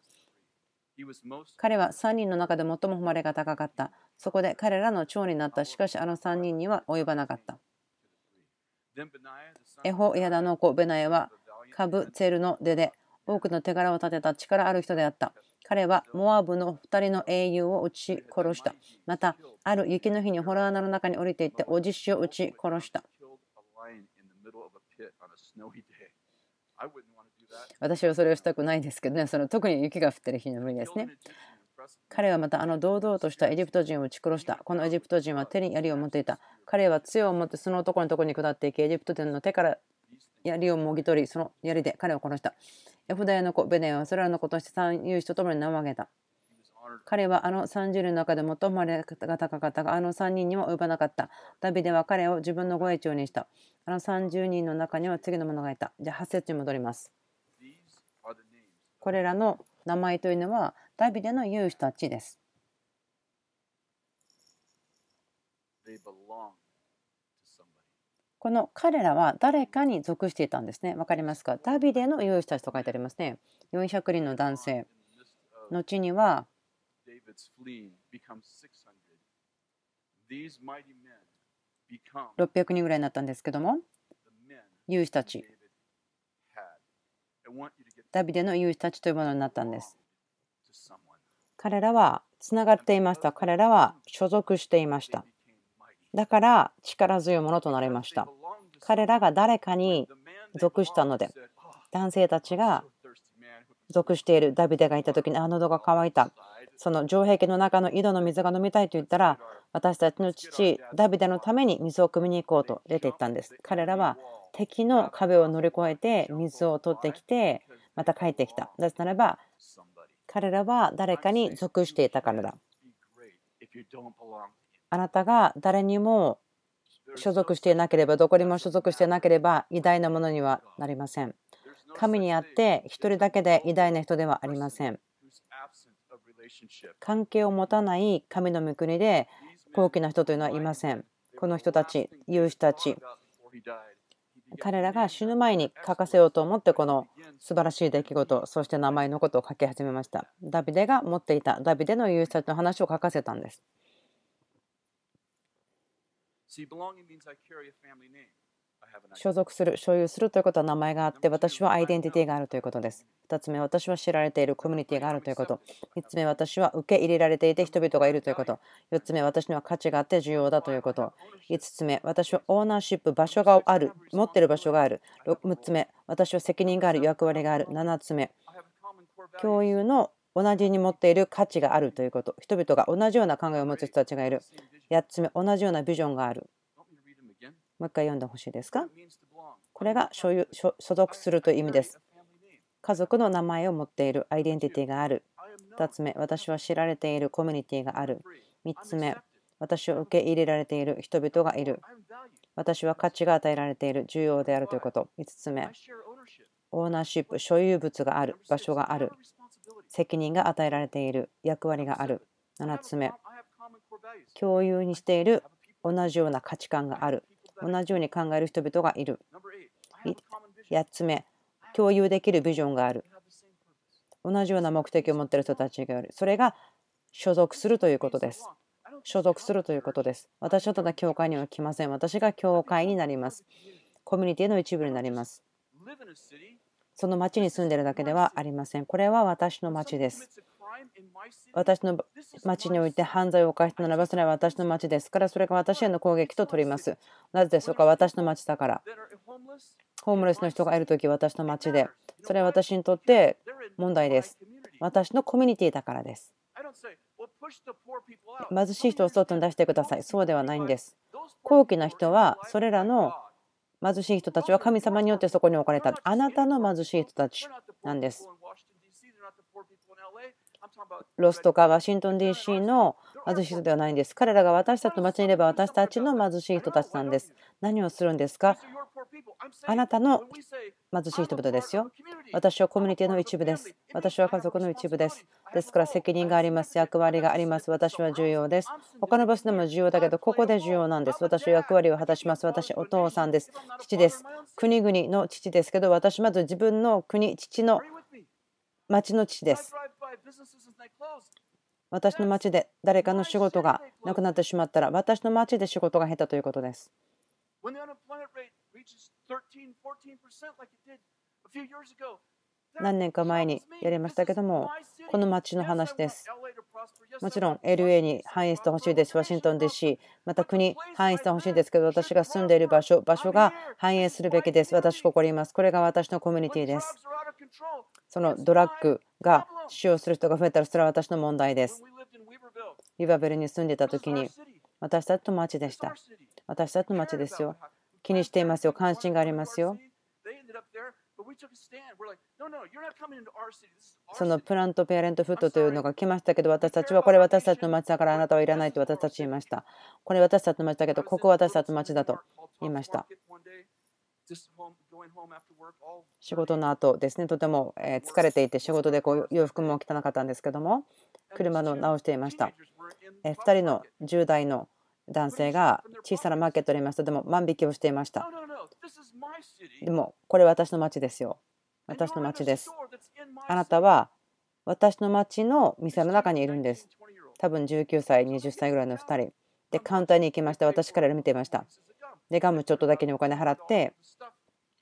彼は3人の中で最も誉れが高かった。そこで彼らの長になった。しかしあの3人には及ばなかった。エホヤダの子ベナエはカブツェルの出で多くの手柄を立てた力ある人であった。彼はモアブの2人の英雄を撃ち殺した。また、ある雪の日にホラー穴の中に降りていっておじしを撃ち殺した。私はそれをしたくないですけどね、その特に雪が降ってる日の無理ですね。彼はまたあの堂々としたエジプト人を撃ち殺した。このエジプト人は手に槍を持っていた。彼は杖を持ってその男のところに下っていき、エジプト人の手から槍をもぎ取り、その槍で彼を殺した。エフダヤの子ベネはそれらの子として三勇士と共に名を挙げた。彼はあの30人の中で最もまれが高かったが、あの3人にも及ばなかった。ダビデは彼を自分の護衛長にした。あの30人の中には次の者がいた。じゃあ8節に戻ります。これらの名前というのはダビデの勇士たちです。この彼らは誰かに属していたんですね。わかりますか？ダビデの勇士たちと書いてありますね。400人の男性。後には600人ぐらいになったんですけども、勇士たち。ダビデの勇士たちというものになったんです。彼らはつながっていました。彼らは所属していました。だから力強いものとなりました。彼らが誰かに属したので、男性たちが属しているダビデがいた時に、あの、喉が渇いた。その城壁の中の井戸の水が飲みたいと言ったら、私たちの父、ダビデのために水を汲みに行こうと出て行ったんです。彼らは敵の壁を乗り越えて水を取ってきて、また帰ってきた。なぜならば、彼らは誰かに属していたからだ。あなたが誰にも所属していなければ、どこにも所属していなければ、偉大なものにはなりません。神にあって一人だけで偉大な人ではありません。関係を持たない神の御国で高貴な人というのはいません。この人たち、勇士たち、彼らが死ぬ前に書かせようと思ってこの素晴らしい出来事そして名前のことを書き始めましたダビデが持っていたダビデの勇士たちの話を書かせたんです所属する、所有するということは名前があって、私はアイデンティティがあるということです。2つ目、私は知られているコミュニティがあるということ。3つ目、私は受け入れられていて人々がいるということ。4つ目、私には価値があって重要だということ。5つ目、私はオーナーシップ、場所がある、持っている場所がある。6つ目、私は責任がある、役割がある。7つ目、共有の同じに持っている価値があるということ。人々が同じような考えを持つ人たちがいる。8つ目、同じようなビジョンがある。もう一回読んでほしいですか？これが所有所属するという意味です。家族の名前を持っているアイデンティティがある。2つ目、私は知られているコミュニティがある。3つ目、私を受け入れられている人々がいる。私は価値が与えられている、重要であるということ。5つ目、オーナーシップ、所有物がある、場所がある。責任が与えられている、役割がある。7つ目、共有にしている同じような価値観がある。同じように考える人々がいる。8つ目、共有できるビジョンがある。同じような目的を持っている人たちがいる。それが所属するということです。所属するということです。私はただ教会には来ません。私が教会になります。コミュニティの一部になります。その町に住んでいるだけではありません。これは私の町です。私の町において犯罪を犯したならばそれは私の町ですからそれが私への攻撃と取ります。なぜでしょうか？私の町だから。ホームレスの人がいるとき私の町でそれは私にとって問題です。私のコミュニティだからです。貧しい人を外に出してください。そうではないんです。高貴な人はそれらの貧しい人たちは神様によってそこに置かれた。あなたの貧しい人たちなんです。ロスとかワシントン DC の貧しい人ではないんです。彼らが私たちの町にいれば私たちの貧しい人たちなんです。何をするんですか？あなたの貧しい人々ですよ。私はコミュニティの一部です。私は家族の一部です。ですから責任があります。役割があります。私は重要です。他の場所でも重要だけど、ここで重要なんです。私は役割を果たします。私、お父さんです。父です。国々の父ですけど、私まず自分の国、父の町の父です。私の町で誰かの仕事がなくなってしまったら私の町で仕事が減ったということです。何年か前にやりましたけども、この町の話です。もちろん LA に繁栄してほしいです。ワシントン DC、また国繁栄してほしいですけど、私が住んでいる場所、場所が繁栄するべきです。私、ここにいます。これが私のコミュニティです。そのドラッグが使用する人が増えたら、それは私の問題です。リバベルに住んでいた時に、私たちの町でした。私たちの町ですよ。気にしていますよ。関心がありますよ。そのプラント・ペアレント・フットというのが来ましたけど、私たちはこれ私たちの町だからあなたはいらないと私たち言いました。これ私たちの町だけど、ここは私たちの町だと言いました。仕事の後ですね、とても疲れていて、仕事でこう洋服も汚かったんですけども、車の直していました。2人の10代の男性が小さなマーケットにいました。でも万引きをしていました。でもこれ私の町ですよ。私の町です。あなたは私の町の店の中にいるんです。多分19歳、20歳ぐらいの2人。で、カウンターに行きました。私から見ていました。で、ガムちょっとだけにお金払って、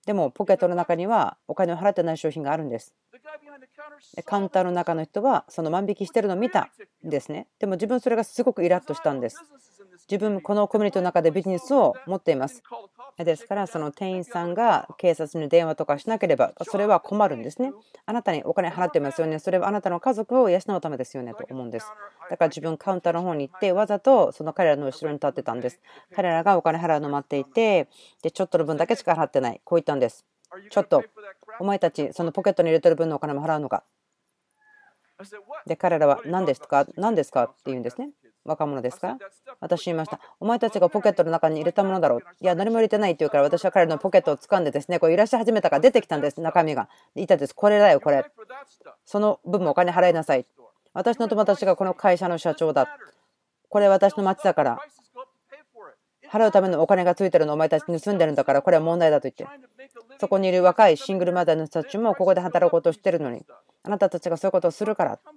でもポケットの中にはお金を払ってない商品があるんです。カウンターの中の人はその万引きしてるのを見たんですね。でも自分それがすごくイラッとしたんです。自分もこのコミュニティの中でビジネスを持っています。ですから、その店員さんが警察に電話とかしなければ、それは困るんですね。あなたにお金払ってますよね。それはあなたの家族を養うためですよねと思うんです。だから自分カウンターの方に行って、わざとその彼らの後ろに立ってたんです。彼らがお金払うの待っていて、でちょっとの分だけしか払ってない。こう言ったんです。ちょっと、お前たち、そのポケットに入れてる分のお金も払うのか。で、彼らは何ですか？何ですか？って言うんですね。若者ですか？ら私言いました。お前たちがポケットの中に入れたものだろう。いや、何も入れてないって言うから、私は彼のポケットを掴んでですね、こう揺らし始めたから出てきたんです、中身が。いたです。これだよ、これ。その分もお金払いなさい。私の友達がこの会社の社長だ。これ私の町だから。払うためのお金がついてるのお前たちに住んでるんだから、これは問題だと言って。そこにいる若いシングルマザーの人たちもここで働こうとしてるのに、あなたたちがそういうことをするからって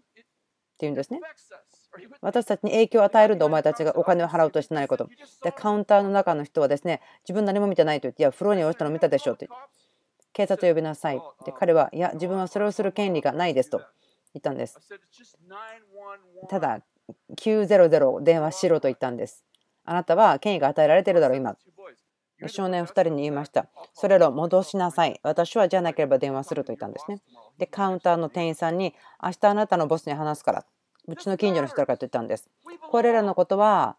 言うんですね。私たちに影響を与えるんだ、お前たちがお金を払うとしてないこと。で、カウンターの中の人はですね、自分何も見てないと言って、いや、風呂に落ちたの見たでしょって。警察を呼びなさい。で、彼は、いや、自分はそれをする権利がないですと言ったんです。ただ、900電話しろと言ったんです。あなたは権威が与えられてるだろう、今。少年2人に言いました。それらを戻しなさい。私はじゃなければ電話すると言ったんですね。で、カウンターの店員さんに、明日あなたのボスに話すから。うちの近所の人だからと言ったんです。これらのことは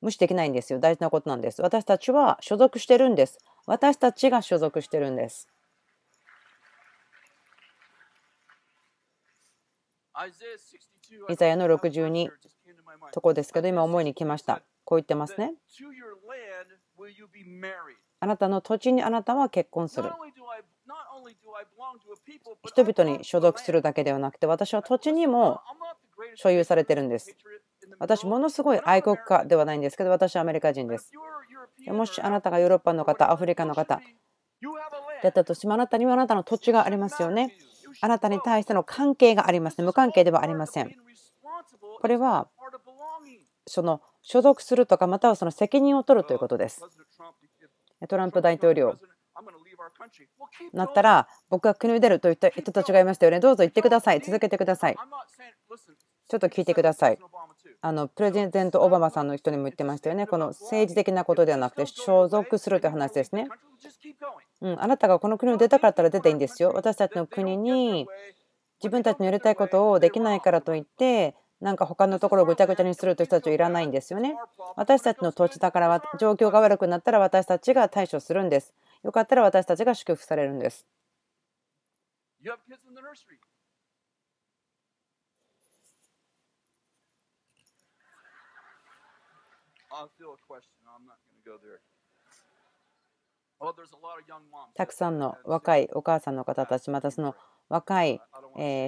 無視できないんですよ。大事なことなんです。私たちは所属してるんです。私たちが所属してるんです。イザヤの62とこですけど、今思いに来ました。こう言ってますね。あなたの土地にあなたは結婚する。人々に所属するだけではなくて、私は土地にも所有されてるんです。私、ものすごい愛国家ではないんですけど、私はアメリカ人です。もしあなたがヨーロッパの方、アフリカの方だったとしても、あなたにはあなたの土地がありますよね。あなたに対しての関係がありますね。無関係ではありません。これは、その所属するとか、またはその責任を取るということです。トランプ大統領なったら、僕が国を出るといった人たちがいましたよね。どうぞ言ってください。続けてください。ちょっと聞いてください。あのプレゼント・オバマさんの人にも言ってましたよね。この政治的なことではなくて、所属するという話ですね。うん、あなたがこの国を出たかったら出ていいんですよ。私たちの国に自分たちのやりたいことをできないからといって、なんか他のところをぐちゃぐちゃにするという人たちはいらないんですよね。私たちの土地だから状況が悪くなったら私たちが対処するんです。よかったら私たちが祝福されるんです。たくさんの若いお母さんの方たち、またその若い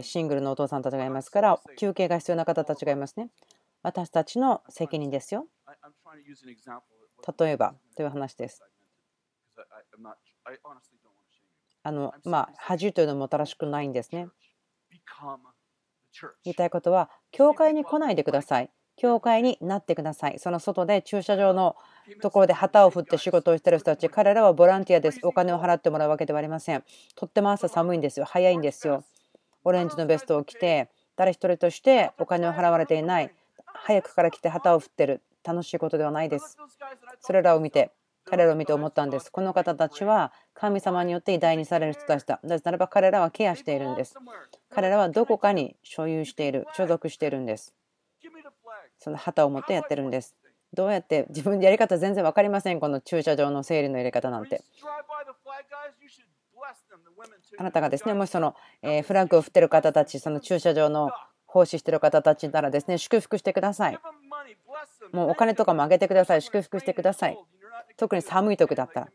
シングルのお父さんたちがいますから、休憩が必要な方たちがいますね。私たちの責任ですよ。例えばという話です。あのまあ恥というのもたらしくないんですね。言いたいことは、教会に来ないでください。教会になってください。その外で駐車場のところで旗を振って仕事をしている人たち、彼らはボランティアです。お金を払ってもらうわけではありません。とっても朝寒いんですよ。早いんですよ。オレンジのベストを着て、誰一人としてお金を払われていない。早くから来て旗を振ってる。楽しいことではないです。それらを見て、彼らを見て思ったんです。この方たちは神様によって偉大にされる人たちだ。なぜならば彼らはケアしているんです。彼らはどこかに所有している、所属しているんです。その旗を持ってやってるんです。どうやって自分でやり方全然分かりません、この駐車場の整理の入れ方なんて。あなたがですね、もしそのフラッグを振ってる方たち、その駐車場の奉仕してる方たちならですね、祝福してください。もうお金とかもあげてください、祝福してください。特に寒い時だったら。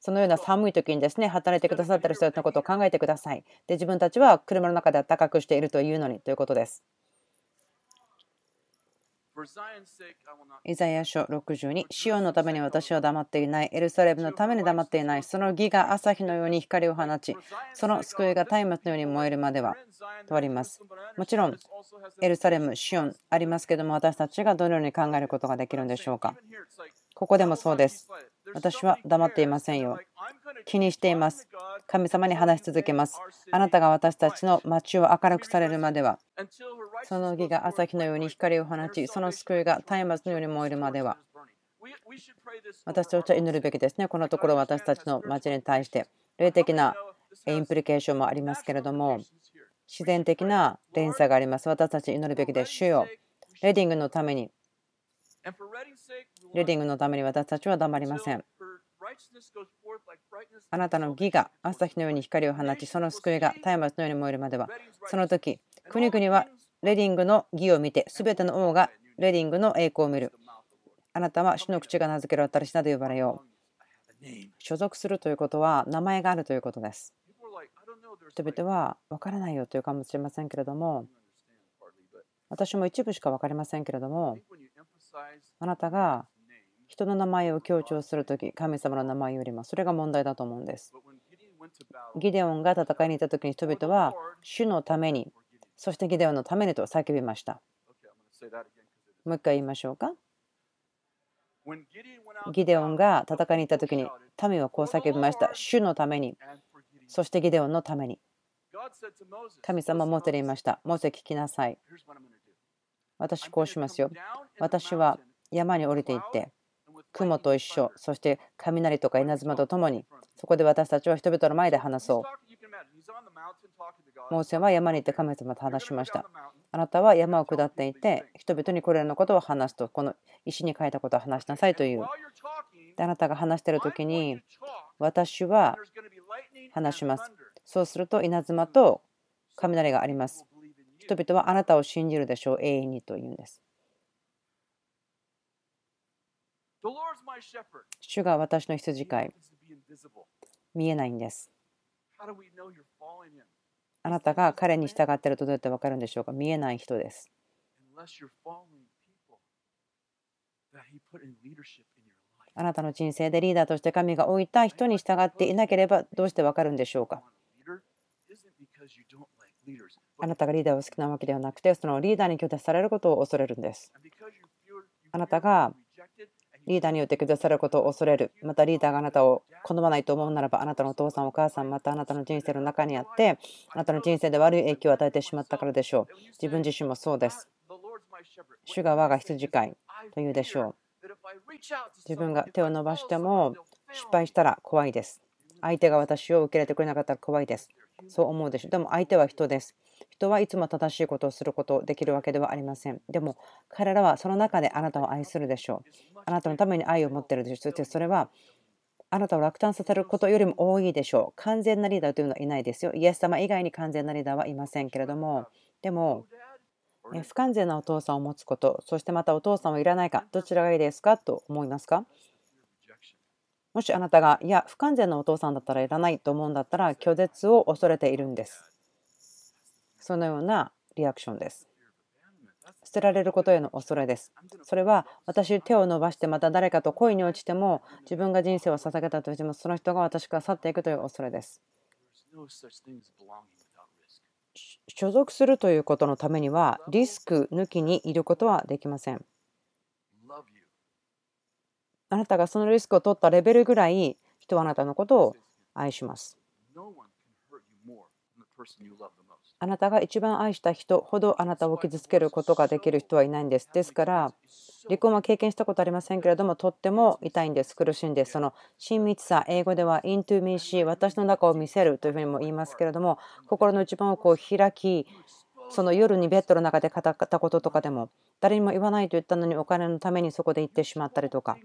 そのような寒い時にですね、働いてくださってる人たちのことを考えてください。で、自分たちは車の中で暖かくしているというのにということです。イザヤ書62、シオンのために私は黙っていない、エルサレムのために黙っていない、その義が朝日のように光を放ち、その救いが松明のように燃えるまでは、とあります。もちろん、エルサレム、シオンありますけども、私たちがどのように考えることができるんでしょうか。ここでもそうです。私は黙っていませんよ。気にしています。神様に話し続けます。あなたが私たちの街を明るくされるまでは、その義が朝日のように光を放ち、その救いが松明のように燃えるまでは、私たちは祈るべきですね。このところ私たちの街に対して、霊的なインプリケーションもありますけれども、自然的な連鎖があります。私たち祈るべきです。主よ、レディングのために、レディングのために私たちは黙りません。あなたの義が朝日のように光を放ち、その救いが松明のように燃えるまでは、その時、国々はレディングの義を見て、すべての王がレディングの栄光を見る。あなたは主の口が名付けられたらしなと呼ばれよう。所属するということは名前があるということです。人々は分からないよというかもしれませんけれども、私も一部しか分かりませんけれども、あなたが人の名前を強調するとき、神様の名前よりもそれが問題だと思うんです。ギデオンが戦いに行ったときに人々は主のために、そしてギデオンのためにと叫びました。もう一回言いましょうか。ギデオンが戦いに行ったときに民はこう叫びました。主のために、そしてギデオンのために。神様もモーセに言いました。モーセ聞きなさい。私こうしますよ。私は山に降りていって、雲と一緒、そして雷とか稲妻とともに、そこで私たちは人々の前で話そう。モーセは山に行って神様と話しました。あなたは山を下っていて、人々にこれらのことを話すと、この石に書いたことを話しなさいという。であなたが話している時に、私は話します。そうすると稲妻と雷があります。人々はあなたを信じるでしょう、永遠にというんです。主が私の羊飼い。見えないんです。あなたが彼に従っているとどうやって分かるんでしょうか？見えない人です。あなたの人生でリーダーとして神が置いた人に従っていなければどうして分かるんでしょうか？あなたがリーダーを好きなわけではなくて、そのリーダーに拒絶されることを恐れるんです。あなたがリーダーによって下さることを恐れる。またリーダーがあなたを好まないと思うならば、あなたのお父さん、お母さん、またあなたの人生の中にあって、あなたの人生で悪い影響を与えてしまったからでしょう。自分自身もそうです。主が我が羊飼いというでしょう。自分が手を伸ばしても失敗したら怖いです。相手が私を受け入れてくれなかったら怖いです。そう思うでしょう。でも相手は人です。人はいつも正しいことをすることできるわけではありません。でも彼らはその中であなたを愛するでしょう。あなたのために愛を持っているでしょう。そしてそれはあなたを落胆させることよりも多いでしょう。完全なリーダーというのはいないですよ。イエス様以外に完全なリーダーはいませんけれども、でも、不完全なお父さんを持つこと、そしてまたお父さんはいらないか、どちらがいいですかと思いますか？もしあなたが、いや、不完全なお父さんだったらいらないと思うんだったら、拒絶を恐れているんです。そのようなリアクションです。捨てられることへの恐れです。それは私手を伸ばしてまた誰かと恋に落ちても自分が人生を捧げたとしてもその人が私から去っていくという恐れです。所属するということのためにはリスク抜きにいることはできません。あなたがそのリスクを取ったレベルぐらい人はあなたのことを愛します。あなたが一番愛した人ほどあなたを傷つけることができる人はいないんです。ですから、離婚は経験したことありませんけれども、とっても痛いんです、苦しいんです。その親密さ、英語では into me し、私の中を見せるというふうにも言いますけれども、心の一番をこう開き、その夜にベッドの中で語ったこととかでも、誰にも言わないと言ったのにお金のためにそこで言ってしまったりとか。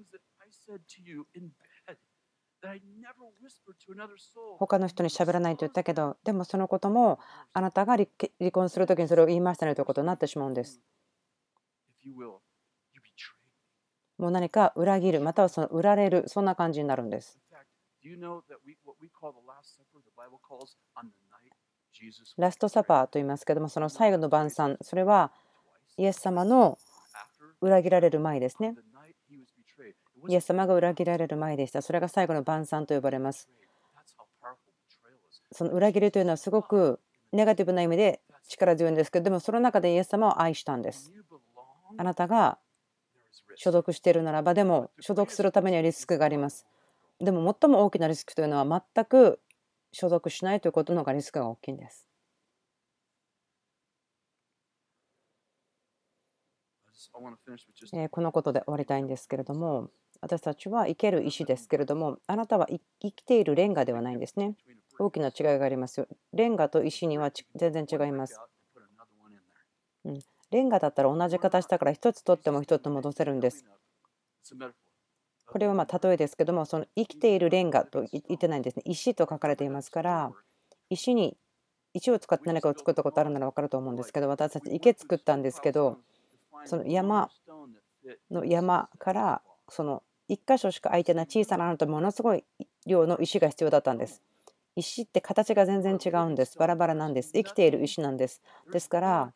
他の人に喋らないと言ったけどでもそのこともあなたが離婚する時にそれを言いましたねということになってしまうんです。もう何か裏切るまたはその売られるそんな感じになるんです。ラストサパーと言いますけどもその最後の晩餐それはイエス様の裏切られる前ですね。イエス様が裏切られる前でした。それが最後の晩餐と呼ばれます。その裏切りというのはすごくネガティブな意味で力強いんですけど、でもその中でイエス様を愛したんです。あなたが所属しているならば、でも所属するためにはリスクがあります。でも最も大きなリスクというのは全く所属しないということの方がリスクが大きいんです。このことで終わりたいんですけれども、私たちは生ける石ですけれども、あなたは生きているレンガではないんですね。大きな違いがありますよ。レンガと石には全然違います。うん、レンガだったら同じ形だから1つ取っても1つ戻せるんです。これはま例えですけども、その生きているレンガと言ってないんですね。石と書かれていますから、石に石を使って何かを作ったことあるなら分かると思うんですけど、私たち池作ったんですけど、その山の山からその1箇所しか空いてない小さな穴とものすごい量の石が必要だったんです。石って形が全然違うんです。バラバラなんです。生きている石なんです。ですから、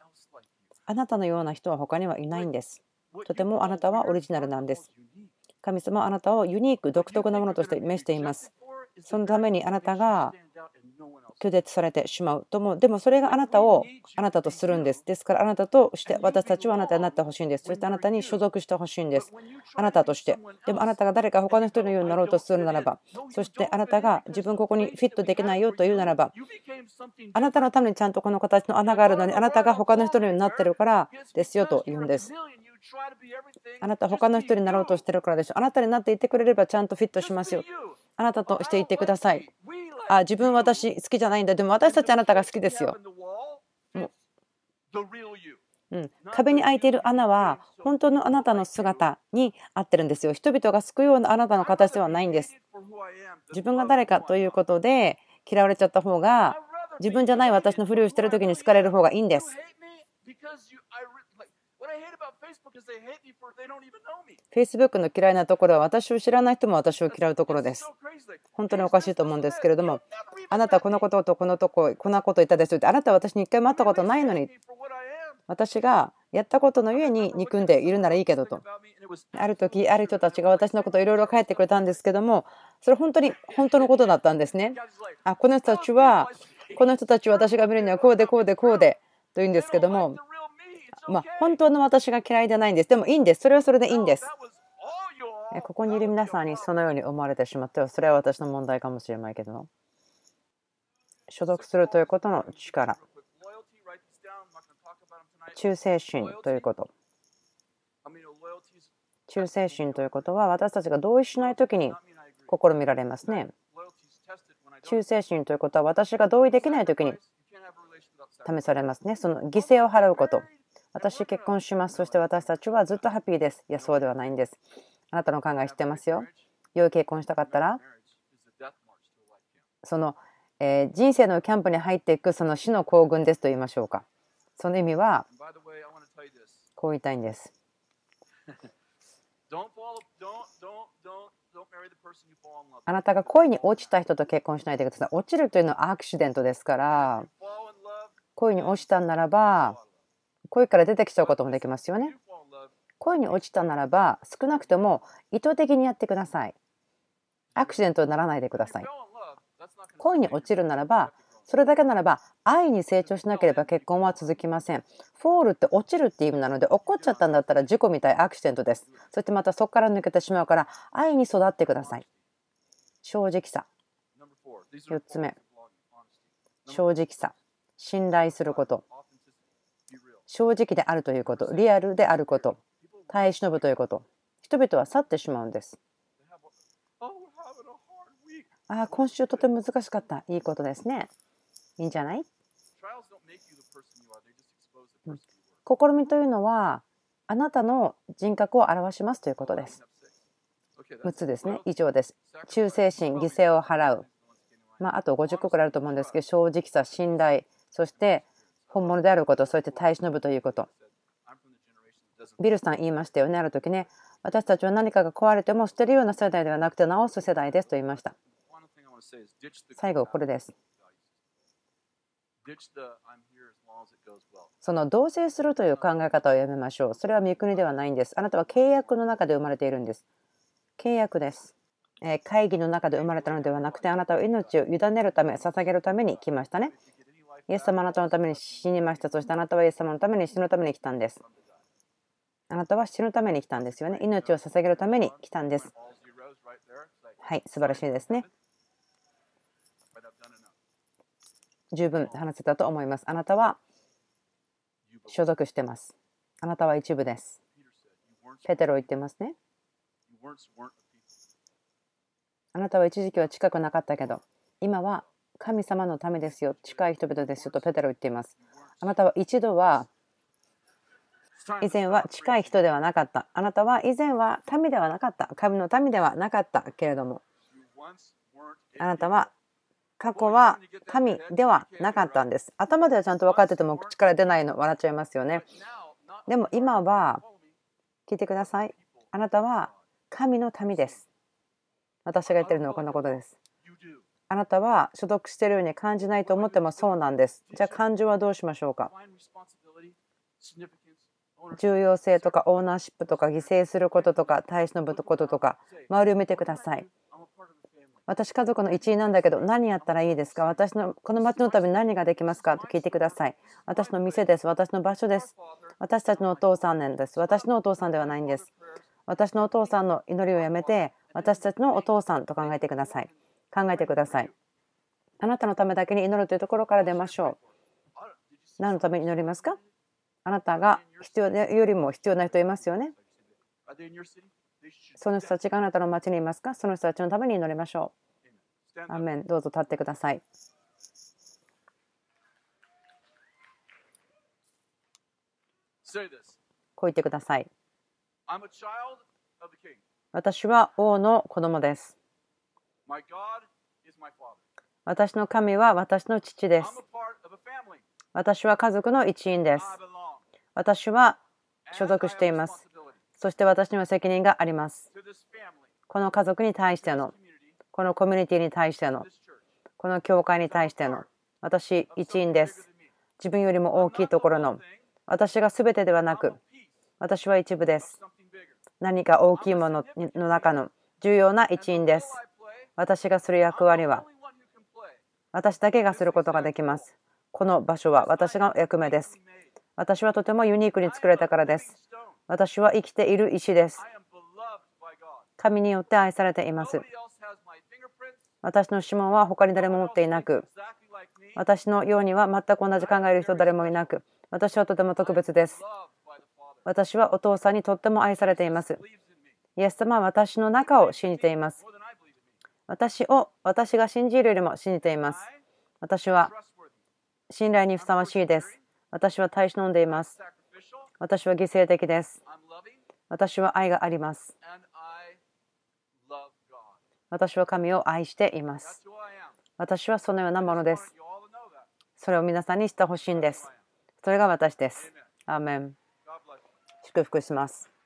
あなたのような人は他にはいないんです。とてもあなたはオリジナルなんです。神様はあなたをユニーク、独特なものとして召しています。そのためにあなたが拒絶されてしまうともでもそれがあなたをあなたとするんです。ですからあなたとして私たちはあなたになってほしいんです。そしてあなたに所属してほしいんです。あなたとして。でもあなたが誰か他の人のようになろうとするならばそしてあなたが自分ここにフィットできないよというならばあなたのためにちゃんとこの形の穴があるのにあなたが他の人のようになってるからですよと言うんですあなた他の人になろうとしてるからでしょ。あなたになっていてくれればちゃんとフィットしますよ。あなたとしていてください。あ自分私好きじゃないんだ。でも私たちあなたが好きですよ。う。ん、壁に開いている穴は本当のあなたの姿に合ってるんですよ。人々が救うようなあなたの形ではないんです。自分が誰かということで嫌われちゃった方が自分じゃない私のふりをしてる時に好かれる方がいいんです。Facebook の嫌いなところは私を知らない人も私を嫌うところです。本当におかしいと思うんですけれども、あなたこのこととこのとこ、こんなこと言ったですって、あなたは私に一回も会ったことないのに、私がやったことのゆえに憎んでいるならいいけどと。ある時、ある人たちが私のことをいろいろ書いてくれたんですけども、それ本当に本当のことだったんですね。あ、この人たちは、この人たちは私が見るにはこうでこうでこうでというんですけども、まあ、本当の私が嫌いじゃないんです。でもいいんです。それはそれでいいんです。ここにいる皆さんにそのように思われてしまっては、それは私の問題かもしれないけど、所属するということの力、忠誠心ということ。忠誠心ということは、私たちが同意しないときに試みられますね。忠誠心ということは、私が同意できないときに試されますね。その犠牲を払うこと。私結婚します。そして私たちはずっとハッピーです。いや、そうではないんです。あなたの考え知ってますよ。良い結婚したかったら、その、え人生のキャンプに入っていくその死の行軍ですと言いましょうか。その意味は、こう言いたいんです。あなたが恋に落ちた人と結婚しないでください。落ちるというのはアクシデントですから、恋に落ちたならば、恋から出てきちゃうこともできますよね。恋に落ちたならば少なくとも意図的にやってください。アクシデントにならないでください。恋に落ちるならばそれだけならば愛に成長しなければ結婚は続きません。フォールって落ちるっていう意味なので、落っこっちゃったんだったら事故みたいアクシデントです。そしてまたそこから抜けてしまうから、愛に育ってください。正直さ。4つ目。正直さ。信頼すること。正直であるということ。リアルであること。耐え忍ぶということ。人々は去ってしまうんです。ああ、今週とても難しかった。いいことですね。いいんじゃない？試みというのはあなたの人格を表しますということです。6つですね。以上です。忠誠心、犠牲を払う。まあ、あと50個くらいあると思うんですけど、正直さ、信頼、そして本物であること、そうやって耐え忍ぶということ。ビルさん言いましたよね、ある時ね。私たちは何かが壊れても捨てるような世代ではなくて直す世代ですと言いました。最後、これです。その同棲するという考え方をやめましょう。それは御国ではないんです。あなたは契約の中で生まれているんです。契約です。え会議の中で生まれたのではなくて、あなたは命を委ねるため、捧げるために来ましたね。イエス様あなたのために死にました。そしてあなたはイエス様のために死ぬために来たんです。あなたは死ぬために来たんですよね。命を捧げるために来たんです。はい、素晴らしいですね。十分話せたと思います。あなたは所属してます。あなたは一部です。ペテロ言ってますね。あなたは一時期は近くなかったけど、今は神様のためですよ、近い人々ですよとペテロ言っています。あなたは一度は以前は近い人ではなかった。あなたは以前は民ではなかった。神の民ではなかったけれども、あなたは過去は神ではなかったんです。頭ではちゃんと分かってても口から出ないの笑っちゃいますよね。でも今は聞いてください。あなたは神の民です。私が言ってるのはこんなことです。あなたは所属しているように感じないと思ってもそうなんです。じゃあ感情はどうしましょうか？重要性とかオーナーシップとか犠牲することとか大使のこととか周りを見てください。私家族の一員なんだけど何やったらいいですか？私のこの町のために何ができますか？と聞いてください。私の店です。私の場所です。私たちのお父さんなんです。私のお父さんではないんです。私のお父さんの祈りをやめて私たちのお父さんと考えてください。考えてください。あなたのためだけに祈るというところから出ましょう。何のために祈りますか？あなたが必要よりも必要な人いますよね。その人たちがあなたの町にいますか？その人たちのために祈りましょう。アメンどうぞ立ってください。こう言ってください。私は王の子供です。私の神は私の父です。私は家族の一員です。私は所属しています。そして私には責任があります。この家族に対しての、このコミュニティに対しての、この教会に対しての、私一員です。自分よりも大きいところの、私が全てではなく、私は一部です。何か大きいものの中の重要な一員です。私がする役割は、私だけがすることができます。この場所は私が役目です。私はとてもユニークに作られたからです。私は生きている石です。神によって愛されています。私の指紋は他に誰も持っていなく、私のようには全く同じ考える人誰もいなく、私はとても特別です。私はお父さんにとっても愛されています。イエス様は私の中を信じています。私を私が信じるよりも信じています。私は信頼にふさわしいです。私は耐え忍んでいます。私は犠牲的です。私は愛があります。私は神を愛しています。私はそのようなものです。それを皆さんにしてほしいんです。それが私です。アーメン祝福します。